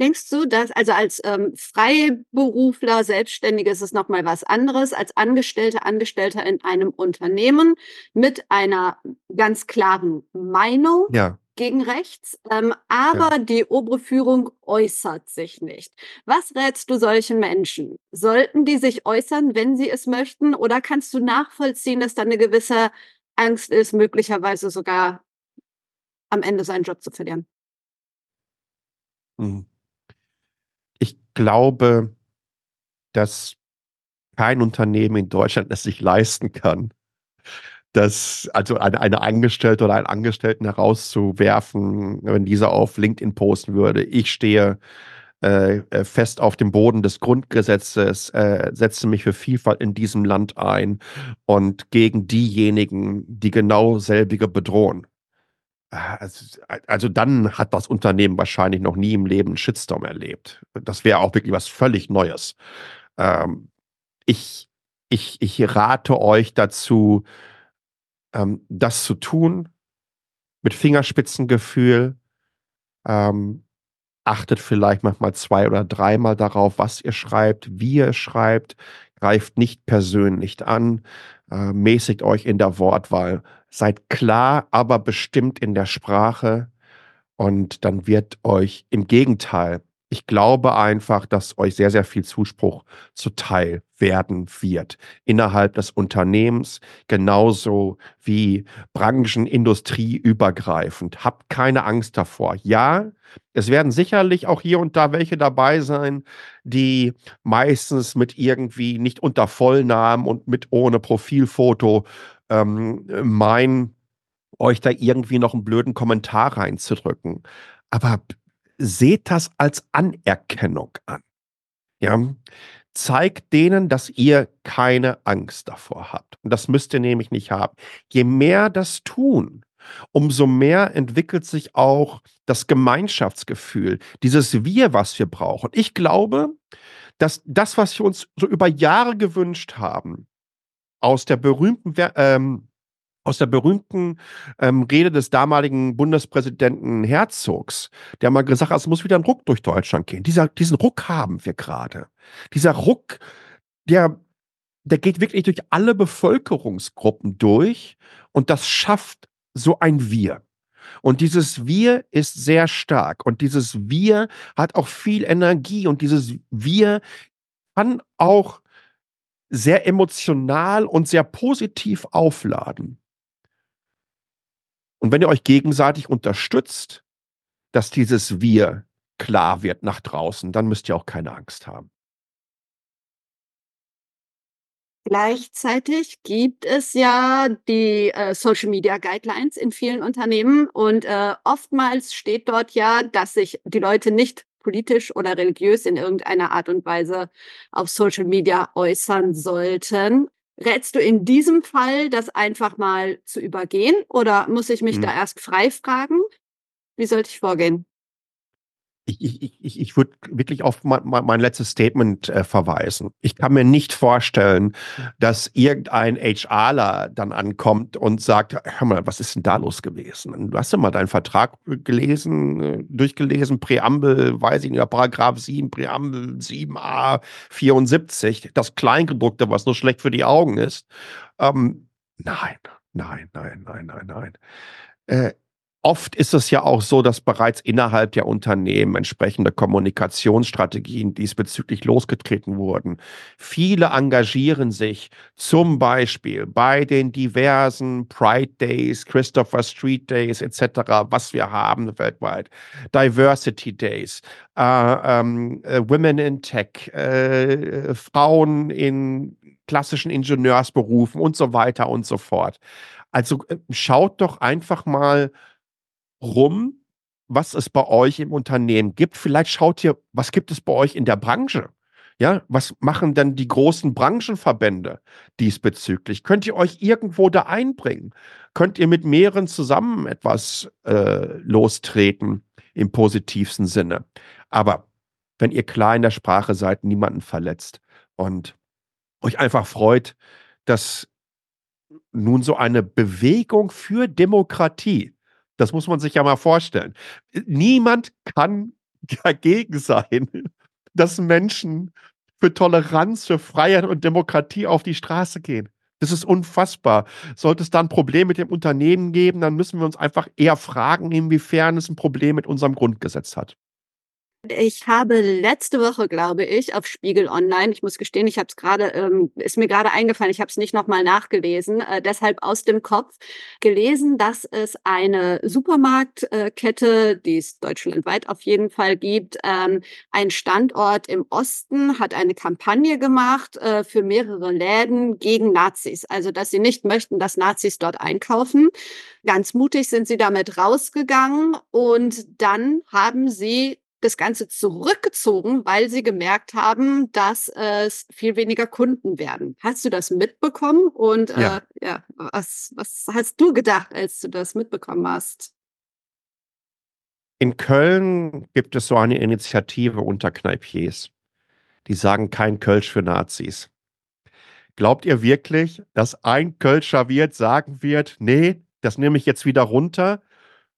Denkst du, dass also als ähm, Freiberufler, Selbstständige ist es nochmal was anderes als Angestellte, Angestellter in einem Unternehmen mit einer ganz klaren Meinung? Ja. gegen rechts, ähm, aber ja. die obere Führung äußert sich nicht. Was rätst du solchen Menschen? Sollten die sich äußern, wenn sie es möchten, oder kannst du nachvollziehen, dass da eine gewisse Angst ist, möglicherweise sogar am Ende seinen Job zu verlieren? Hm. Ich glaube, dass kein Unternehmen in Deutschland es sich leisten kann, das, also eine, eine Angestellte oder einen Angestellten herauszuwerfen, wenn dieser auf LinkedIn posten würde. Ich stehe äh, äh, fest auf dem Boden des Grundgesetzes, äh, setze mich für Vielfalt in diesem Land ein und gegen diejenigen, die genau selbige bedrohen. Also, also, dann hat das Unternehmen wahrscheinlich noch nie im Leben einen Shitstorm erlebt. Das wäre auch wirklich was völlig Neues. Ähm, ich, ich, ich rate euch dazu, ähm, das zu tun mit Fingerspitzengefühl. Ähm, achtet vielleicht manchmal zwei oder dreimal darauf, was ihr schreibt, wie ihr schreibt, greift nicht persönlich an, äh, mäßigt euch in der Wortwahl, seid klar, aber bestimmt in der Sprache und dann wird euch im Gegenteil ich glaube einfach, dass euch sehr, sehr viel Zuspruch zuteil werden wird innerhalb des Unternehmens, genauso wie Branchen, Industrieübergreifend. Habt keine Angst davor. Ja, es werden sicherlich auch hier und da welche dabei sein, die meistens mit irgendwie nicht unter Vollnamen und mit ohne Profilfoto ähm, meinen, euch da irgendwie noch einen blöden Kommentar reinzudrücken. Aber seht das als Anerkennung an. Ja, zeigt denen, dass ihr keine Angst davor habt. Und das müsst ihr nämlich nicht haben. Je mehr das tun, umso mehr entwickelt sich auch das Gemeinschaftsgefühl, dieses Wir, was wir brauchen. Ich glaube, dass das, was wir uns so über Jahre gewünscht haben, aus der berühmten ähm, aus der berühmten ähm, Rede des damaligen Bundespräsidenten Herzogs, der mal gesagt hat, es muss wieder ein Ruck durch Deutschland gehen. Dieser, diesen Ruck haben wir gerade. Dieser Ruck, der, der geht wirklich durch alle Bevölkerungsgruppen durch und das schafft so ein Wir. Und dieses Wir ist sehr stark und dieses Wir hat auch viel Energie und dieses Wir kann auch sehr emotional und sehr positiv aufladen. Und wenn ihr euch gegenseitig unterstützt, dass dieses Wir klar wird nach draußen, dann müsst ihr auch keine Angst haben. Gleichzeitig gibt es ja die äh, Social Media Guidelines in vielen Unternehmen und äh, oftmals steht dort ja, dass sich die Leute nicht politisch oder religiös in irgendeiner Art und Weise auf Social Media äußern sollten. Rätst du in diesem Fall, das einfach mal zu übergehen oder muss ich mich hm. da erst frei fragen? Wie sollte ich vorgehen? Ich, ich, ich, ich würde wirklich auf mein, mein letztes Statement äh, verweisen. Ich kann mir nicht vorstellen, dass irgendein HRler dann ankommt und sagt, hör mal, was ist denn da los gewesen? Du hast ja mal deinen Vertrag gelesen, äh, durchgelesen, Präambel, weiß ich nicht, Paragraph 7, Präambel 7a 74, das Kleingedruckte, was nur schlecht für die Augen ist. Ähm, nein, nein, nein, nein, nein, nein. Äh, Oft ist es ja auch so, dass bereits innerhalb der Unternehmen entsprechende Kommunikationsstrategien diesbezüglich losgetreten wurden. Viele engagieren sich zum Beispiel bei den diversen Pride Days, Christopher Street Days etc., was wir haben weltweit, Diversity Days, äh, ähm, äh, Women in Tech, äh, Frauen in klassischen Ingenieursberufen und so weiter und so fort. Also äh, schaut doch einfach mal, rum, was es bei euch im Unternehmen gibt. Vielleicht schaut ihr, was gibt es bei euch in der Branche? Ja, was machen denn die großen Branchenverbände diesbezüglich? Könnt ihr euch irgendwo da einbringen? Könnt ihr mit mehreren zusammen etwas äh, lostreten im positivsten Sinne? Aber wenn ihr klar in der Sprache seid, niemanden verletzt und euch einfach freut, dass nun so eine Bewegung für Demokratie das muss man sich ja mal vorstellen. Niemand kann dagegen sein, dass Menschen für Toleranz, für Freiheit und Demokratie auf die Straße gehen. Das ist unfassbar. Sollte es da ein Problem mit dem Unternehmen geben, dann müssen wir uns einfach eher fragen, inwiefern es ein Problem mit unserem Grundgesetz hat. Ich habe letzte Woche, glaube ich, auf Spiegel Online, ich muss gestehen, ich habe es gerade, ähm, ist mir gerade eingefallen, ich habe es nicht nochmal nachgelesen, äh, deshalb aus dem Kopf gelesen, dass es eine Supermarktkette, die es deutschlandweit auf jeden Fall gibt, ähm, ein Standort im Osten hat eine Kampagne gemacht äh, für mehrere Läden gegen Nazis. Also, dass sie nicht möchten, dass Nazis dort einkaufen. Ganz mutig sind sie damit rausgegangen und dann haben sie das Ganze zurückgezogen, weil sie gemerkt haben, dass es viel weniger Kunden werden. Hast du das mitbekommen? Und ja, äh, ja was, was hast du gedacht, als du das mitbekommen hast? In Köln gibt es so eine Initiative unter Kneipiers. Die sagen kein Kölsch für Nazis. Glaubt ihr wirklich, dass ein Kölscher Wirt sagen wird, nee, das nehme ich jetzt wieder runter,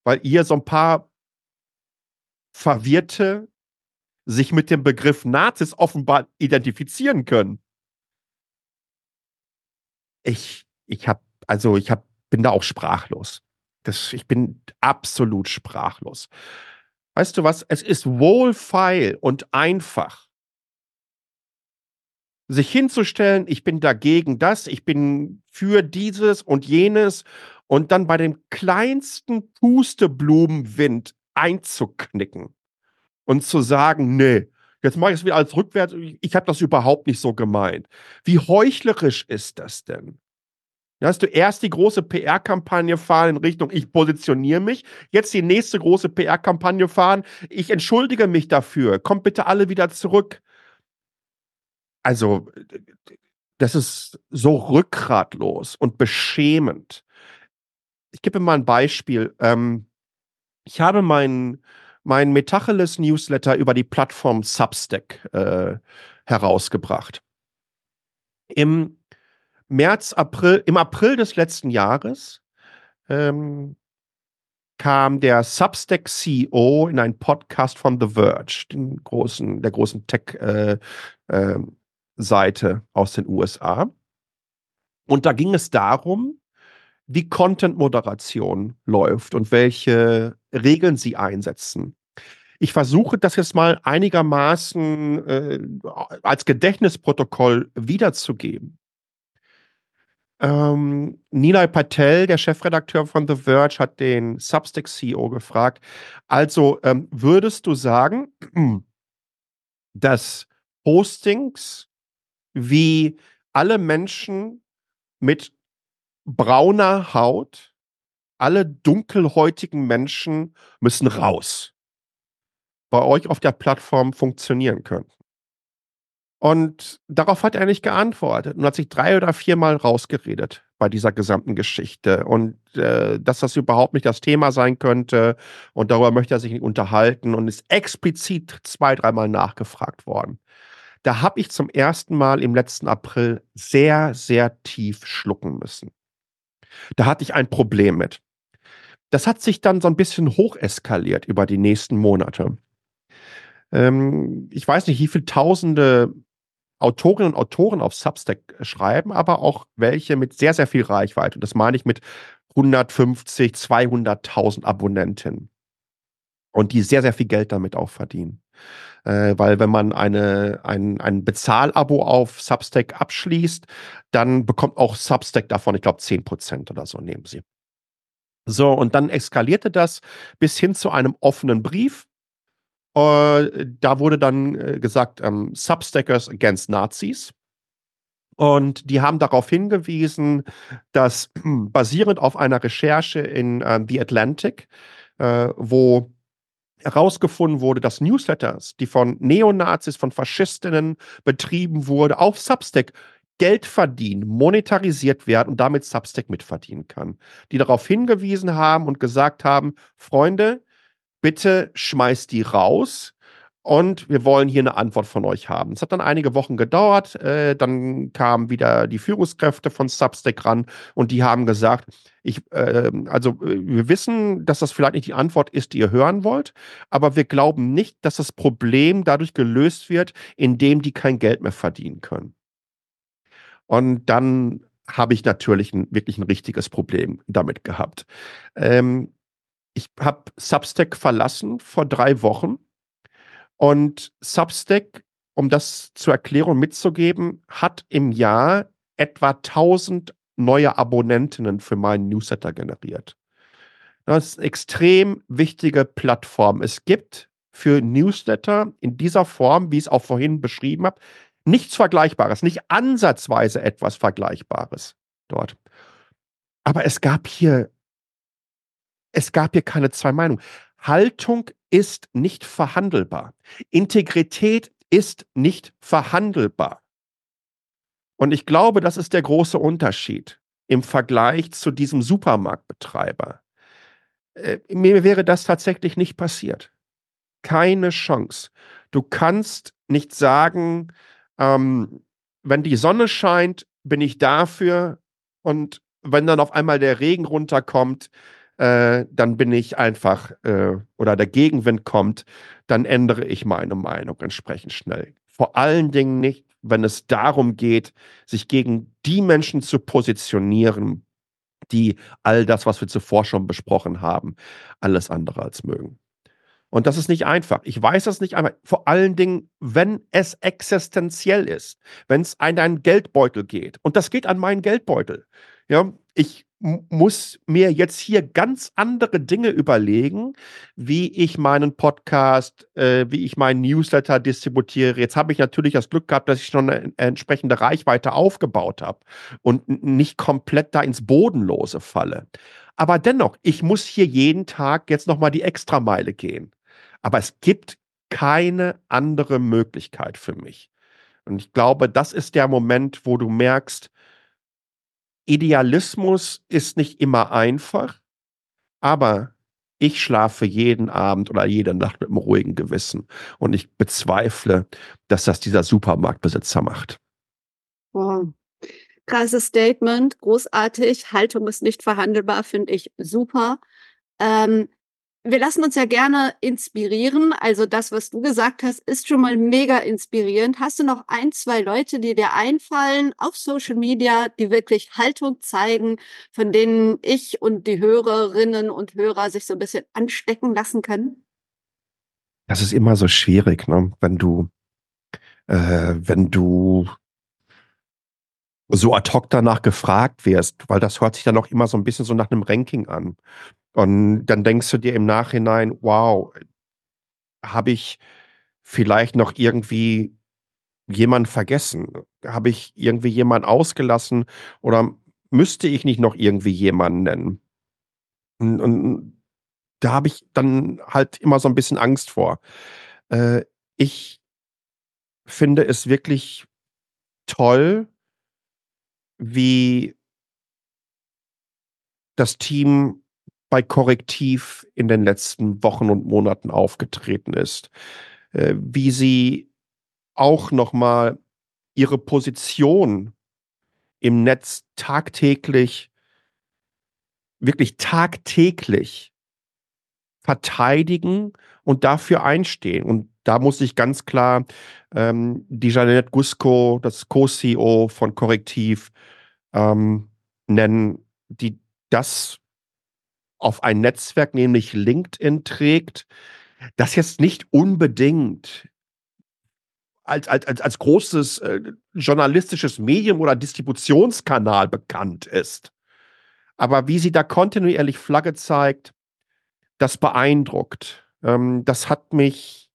weil ihr so ein paar Verwirrte sich mit dem Begriff Nazis offenbar identifizieren können. Ich, ich habe, also ich hab, bin da auch sprachlos. Das, ich bin absolut sprachlos. Weißt du was? Es ist wohlfeil und einfach, sich hinzustellen, ich bin dagegen das, ich bin für dieses und jenes und dann bei dem kleinsten Pusteblumenwind einzuknicken und zu sagen, nee, jetzt mache ich es wieder als rückwärts, ich habe das überhaupt nicht so gemeint. Wie heuchlerisch ist das denn? Hast du erst die große PR-Kampagne fahren in Richtung, ich positioniere mich, jetzt die nächste große PR-Kampagne fahren, ich entschuldige mich dafür, kommt bitte alle wieder zurück. Also, das ist so rückgratlos und beschämend. Ich gebe mal ein Beispiel. Ähm, ich habe meinen mein Metacheles Newsletter über die Plattform Substack äh, herausgebracht. Im März, April, im April des letzten Jahres ähm, kam der Substack CEO in einen Podcast von The Verge, den großen, der großen Tech-Seite äh, äh, aus den USA. Und da ging es darum, wie Content-Moderation läuft und welche Regeln sie einsetzen. Ich versuche das jetzt mal einigermaßen äh, als Gedächtnisprotokoll wiederzugeben. Ähm, Nilay Patel, der Chefredakteur von The Verge, hat den Substack CEO gefragt. Also ähm, würdest du sagen, dass Postings wie alle Menschen mit brauner Haut, alle dunkelhäutigen Menschen müssen raus. Bei euch auf der Plattform funktionieren können. Und darauf hat er nicht geantwortet und hat sich drei oder viermal rausgeredet bei dieser gesamten Geschichte. Und äh, dass das überhaupt nicht das Thema sein könnte und darüber möchte er sich nicht unterhalten und ist explizit zwei, dreimal nachgefragt worden. Da habe ich zum ersten Mal im letzten April sehr, sehr tief schlucken müssen. Da hatte ich ein Problem mit. Das hat sich dann so ein bisschen hocheskaliert über die nächsten Monate. Ähm, ich weiß nicht, wie viele tausende Autorinnen und Autoren auf Substack schreiben, aber auch welche mit sehr, sehr viel Reichweite. Und das meine ich mit 150, 200.000 Abonnenten. Und die sehr, sehr viel Geld damit auch verdienen. Äh, weil wenn man eine, ein, ein Bezahlabo auf Substack abschließt, dann bekommt auch Substack davon, ich glaube, 10% oder so nehmen sie. So, und dann eskalierte das bis hin zu einem offenen Brief. Äh, da wurde dann äh, gesagt, ähm, Substackers against Nazis. Und die haben darauf hingewiesen, dass basierend auf einer Recherche in äh, The Atlantic, äh, wo herausgefunden wurde, dass Newsletters, die von Neonazis, von Faschistinnen betrieben wurde, auf Substack Geld verdienen, monetarisiert werden und damit Substack mitverdienen kann. Die darauf hingewiesen haben und gesagt haben, Freunde, bitte schmeißt die raus und wir wollen hier eine Antwort von euch haben. Es hat dann einige Wochen gedauert, äh, dann kamen wieder die Führungskräfte von Substack ran und die haben gesagt, ich, äh, also äh, wir wissen, dass das vielleicht nicht die Antwort ist, die ihr hören wollt, aber wir glauben nicht, dass das Problem dadurch gelöst wird, indem die kein Geld mehr verdienen können. Und dann habe ich natürlich ein, wirklich ein richtiges Problem damit gehabt. Ähm, ich habe Substack verlassen vor drei Wochen und Substack, um das zur Erklärung mitzugeben, hat im Jahr etwa 1000 neue Abonnentinnen für meinen Newsletter generiert. Das ist eine extrem wichtige Plattform. Es gibt für Newsletter in dieser Form, wie ich es auch vorhin beschrieben habe, nichts Vergleichbares, nicht ansatzweise etwas Vergleichbares dort. Aber es gab hier, es gab hier keine zwei Meinungen. Haltung ist nicht verhandelbar. Integrität ist nicht verhandelbar. Und ich glaube, das ist der große Unterschied im Vergleich zu diesem Supermarktbetreiber. Äh, mir wäre das tatsächlich nicht passiert. Keine Chance. Du kannst nicht sagen, ähm, wenn die Sonne scheint, bin ich dafür und wenn dann auf einmal der Regen runterkommt, äh, dann bin ich einfach, äh, oder der Gegenwind kommt, dann ändere ich meine Meinung entsprechend schnell. Vor allen Dingen nicht, wenn es darum geht, sich gegen die Menschen zu positionieren, die all das, was wir zuvor schon besprochen haben, alles andere als mögen. Und das ist nicht einfach. Ich weiß das nicht einfach. Vor allen Dingen, wenn es existenziell ist, wenn es an deinen Geldbeutel geht. Und das geht an meinen Geldbeutel. Ja, ich muss mir jetzt hier ganz andere Dinge überlegen, wie ich meinen Podcast, äh, wie ich meinen Newsletter distributiere. Jetzt habe ich natürlich das Glück gehabt, dass ich schon eine entsprechende Reichweite aufgebaut habe und nicht komplett da ins Bodenlose falle. Aber dennoch, ich muss hier jeden Tag jetzt nochmal die Extrameile gehen. Aber es gibt keine andere Möglichkeit für mich. Und ich glaube, das ist der Moment, wo du merkst, Idealismus ist nicht immer einfach, aber ich schlafe jeden Abend oder jede Nacht mit einem ruhigen Gewissen. Und ich bezweifle, dass das dieser Supermarktbesitzer macht. Wow. Krasses Statement, großartig. Haltung ist nicht verhandelbar, finde ich super. Ähm, wir lassen uns ja gerne inspirieren. Also das, was du gesagt hast, ist schon mal mega inspirierend. Hast du noch ein, zwei Leute, die dir einfallen auf Social Media, die wirklich Haltung zeigen, von denen ich und die Hörerinnen und Hörer sich so ein bisschen anstecken lassen können? Das ist immer so schwierig, ne? wenn du, äh, wenn du so ad hoc danach gefragt wirst, weil das hört sich dann auch immer so ein bisschen so nach einem Ranking an. Und dann denkst du dir im Nachhinein, wow, habe ich vielleicht noch irgendwie jemanden vergessen? Habe ich irgendwie jemanden ausgelassen oder müsste ich nicht noch irgendwie jemanden nennen? Und, und da habe ich dann halt immer so ein bisschen Angst vor. Äh, ich finde es wirklich toll, wie das Team bei Korrektiv in den letzten Wochen und Monaten aufgetreten ist, äh, wie sie auch nochmal ihre Position im Netz tagtäglich, wirklich tagtäglich verteidigen und dafür einstehen. Und da muss ich ganz klar ähm, die Jeanette Gusko, das Co-CEO von Korrektiv, ähm, nennen, die das auf ein Netzwerk, nämlich LinkedIn, trägt, das jetzt nicht unbedingt als, als, als, großes äh, journalistisches Medium oder Distributionskanal bekannt ist. Aber wie sie da kontinuierlich Flagge zeigt, das beeindruckt. Ähm, das hat mich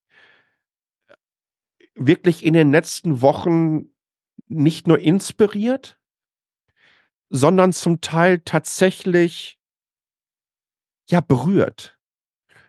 wirklich in den letzten Wochen nicht nur inspiriert, sondern zum Teil tatsächlich ja, berührt.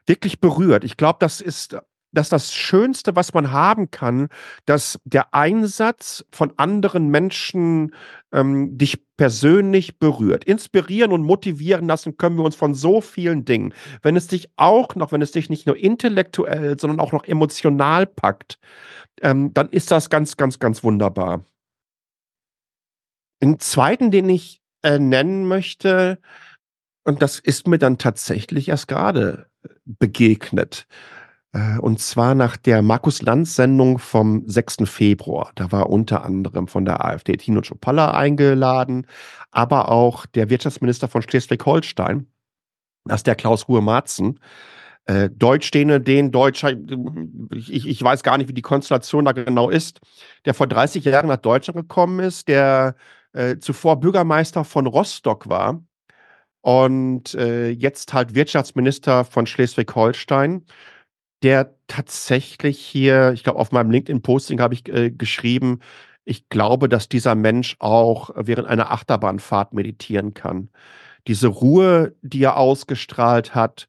Wirklich berührt. Ich glaube, das ist dass das Schönste, was man haben kann, dass der Einsatz von anderen Menschen ähm, dich persönlich berührt. Inspirieren und motivieren lassen können wir uns von so vielen Dingen. Wenn es dich auch noch, wenn es dich nicht nur intellektuell, sondern auch noch emotional packt, ähm, dann ist das ganz, ganz, ganz wunderbar. Den zweiten, den ich äh, nennen möchte, und das ist mir dann tatsächlich erst gerade äh, begegnet. Äh, und zwar nach der Markus-Lanz-Sendung vom 6. Februar. Da war unter anderem von der AfD Tino Czopalla eingeladen, aber auch der Wirtschaftsminister von Schleswig-Holstein, das ist der Klaus Ruhe-Marzen. Äh, Deutschstehende, den Deutscher, ich, ich weiß gar nicht, wie die Konstellation da genau ist, der vor 30 Jahren nach Deutschland gekommen ist, der äh, zuvor Bürgermeister von Rostock war und äh, jetzt halt Wirtschaftsminister von Schleswig-Holstein der tatsächlich hier, ich glaube, auf meinem LinkedIn-Posting habe ich äh, geschrieben, ich glaube, dass dieser Mensch auch während einer Achterbahnfahrt meditieren kann. Diese Ruhe, die er ausgestrahlt hat,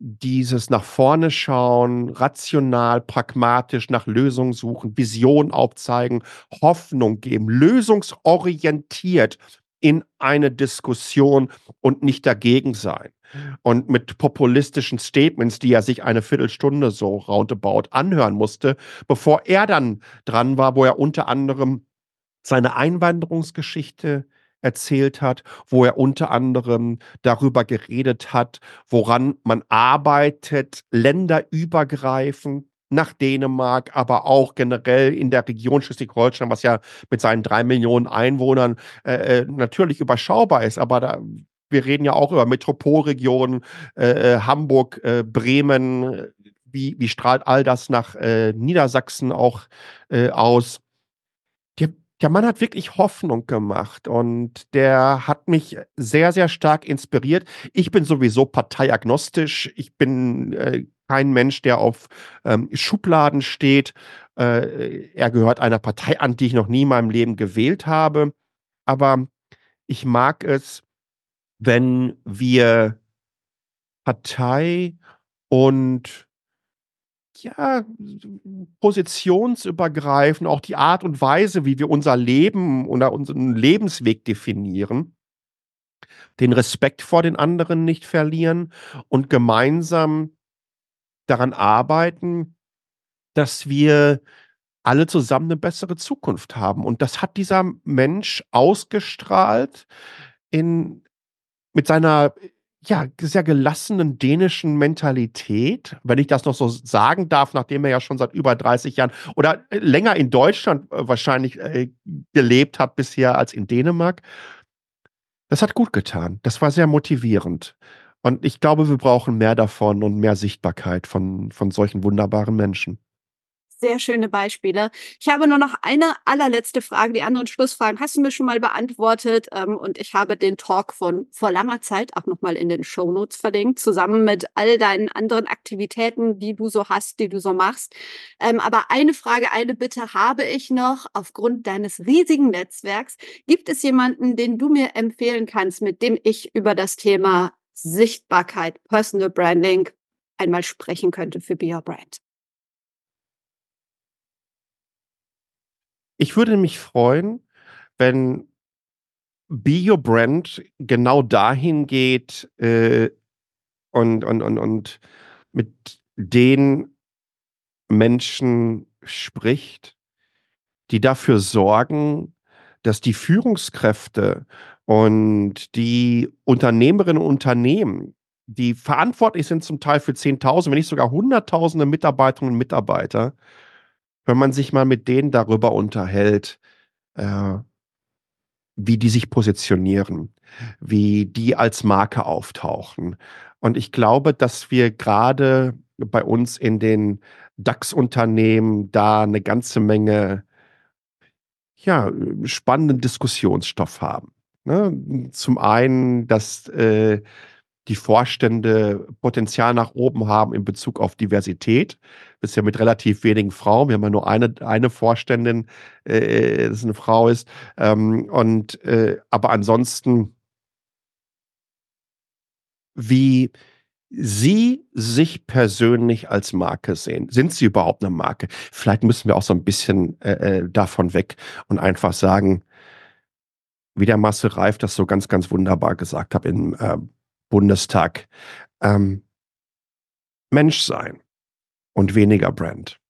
dieses nach vorne schauen, rational, pragmatisch nach Lösungen suchen, Vision aufzeigen, Hoffnung geben, lösungsorientiert in eine Diskussion und nicht dagegen sein. Und mit populistischen Statements, die er sich eine Viertelstunde so roundabout anhören musste, bevor er dann dran war, wo er unter anderem seine Einwanderungsgeschichte erzählt hat, wo er unter anderem darüber geredet hat, woran man arbeitet, länderübergreifend nach Dänemark, aber auch generell in der Region Schleswig-Holstein, was ja mit seinen drei Millionen Einwohnern äh, äh natürlich überschaubar ist, aber da wir reden ja auch über Metropolregionen, äh, äh, Hamburg, äh, Bremen. Wie, wie strahlt all das nach äh, Niedersachsen auch äh, aus? Der, Mann hat wirklich Hoffnung gemacht und der hat mich sehr, sehr stark inspiriert. Ich bin sowieso parteiagnostisch. Ich bin äh, kein Mensch, der auf ähm, Schubladen steht. er gehört einer Partei an, die ich noch nie in meinem Leben gewählt habe. Aber ich mag es, wenn wir Partei und ja, positionsübergreifend, auch die Art und Weise, wie wir unser Leben oder unseren Lebensweg definieren, den Respekt vor den anderen nicht verlieren und gemeinsam daran arbeiten, dass wir alle zusammen eine bessere Zukunft haben. Und das hat dieser Mensch ausgestrahlt in mit seiner ja, sehr gelassenen dänischen Mentalität, wenn ich das noch so sagen darf, nachdem er ja schon seit über 30 Jahren oder äh, länger in Deutschland äh, wahrscheinlich äh, gelebt hat bisher als in Dänemark. Das hat gut getan. Das war sehr motivierend. Und ich glaube, wir brauchen mehr davon und mehr Sichtbarkeit von, von solchen wunderbaren Menschen sehr schöne Beispiele. Ich habe nur noch eine allerletzte Frage. Die anderen Schlussfragen hast du mir schon mal beantwortet. Ähm, und ich habe den Talk von vor langer Zeit auch nochmal in den Show Notes verlinkt, zusammen mit all deinen anderen Aktivitäten, die du so hast, die du so machst. Ähm, aber eine Frage, eine Bitte habe ich noch. Aufgrund deines riesigen Netzwerks, gibt es jemanden, den du mir empfehlen kannst, mit dem ich über das Thema Sichtbarkeit, Personal Branding einmal sprechen könnte für Be Your Brand? Ich würde mich freuen, wenn Be Your Brand genau dahin geht äh, und, und, und, und mit den Menschen spricht, die dafür sorgen, dass die Führungskräfte und die Unternehmerinnen und Unternehmen, die verantwortlich sind zum Teil für Zehntausende, wenn nicht sogar Hunderttausende Mitarbeiterinnen und Mitarbeiter, wenn man sich mal mit denen darüber unterhält, äh, wie die sich positionieren, wie die als Marke auftauchen. Und ich glaube, dass wir gerade bei uns in den DAX-Unternehmen da eine ganze Menge ja, spannenden Diskussionsstoff haben. Ne? Zum einen, dass äh, die Vorstände Potenzial nach oben haben in Bezug auf Diversität. Bisher mit relativ wenigen Frauen. Wir haben ja nur eine, eine Vorständin, äh, das eine Frau ist. Ähm, und äh, aber ansonsten, wie Sie sich persönlich als Marke sehen. Sind Sie überhaupt eine Marke? Vielleicht müssen wir auch so ein bisschen äh, äh davon weg und einfach sagen, wie der Marcel Reif das so ganz, ganz wunderbar gesagt hat im äh, Bundestag ähm, Mensch sein und weniger Brand.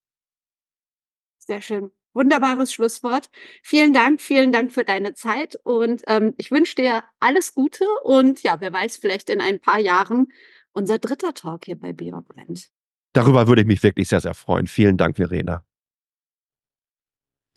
Sehr schön. Wunderbares Schlusswort. Vielen Dank, vielen Dank für deine Zeit und ähm, ich wünsche dir alles Gute und ja, wer weiß, vielleicht in ein paar Jahren unser dritter Talk hier bei Beyond Brand. darüber würde ich mich wirklich sehr, sehr freuen. Vielen Dank, Verena.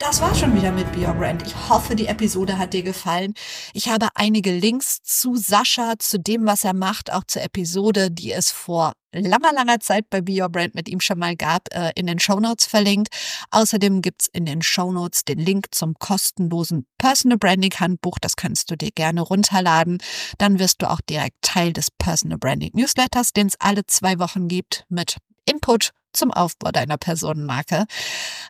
Das war schon wieder mit Be Your Brand. Ich hoffe, die Episode hat dir gefallen. Ich habe einige Links zu Sascha, zu dem, was er macht, auch zur Episode, die es vor langer, langer Zeit bei Be Your Brand mit ihm schon mal gab, äh, in den Show Notes verlinkt. Außerdem gibt's in den Show Notes den Link zum kostenlosen Personal Branding Handbuch. Das kannst du dir gerne runterladen. Dann wirst du auch direkt Teil des Personal Branding Newsletters, den es alle zwei Wochen gibt, mit Input zum Aufbau deiner Personenmarke.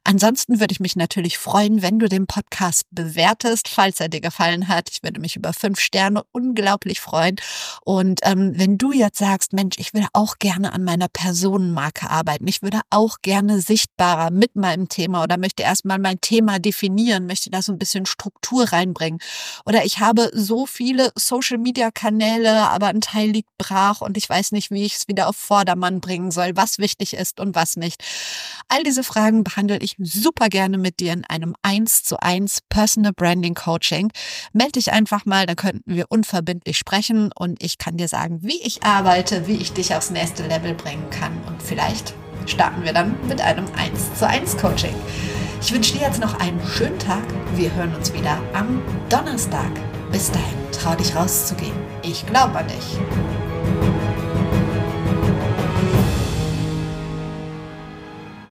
Ansonsten würde ich mich natürlich freuen, wenn du den Podcast bewertest, falls er dir gefallen hat. Ich würde mich über fünf Sterne unglaublich freuen. Und ähm, wenn du jetzt sagst, Mensch, ich will auch gerne an meiner Personenmarke arbeiten, ich würde auch gerne sichtbarer mit meinem Thema oder möchte erstmal mein Thema definieren, möchte da so ein bisschen Struktur reinbringen. Oder ich habe so viele Social-Media-Kanäle, aber ein Teil liegt brach und ich weiß nicht, wie ich es wieder auf Vordermann bringen soll, was wichtig ist und was nicht. All diese Fragen behandle ich super gerne mit dir in einem 1 zu 1 Personal Branding Coaching. Melde dich einfach mal, dann könnten wir unverbindlich sprechen und ich kann dir sagen, wie ich arbeite, wie ich dich aufs nächste Level bringen kann und vielleicht starten wir dann mit einem 1 zu 1 Coaching. Ich wünsche dir jetzt noch einen schönen Tag. Wir hören uns wieder am Donnerstag. Bis dahin, trau dich rauszugehen. Ich glaube an dich.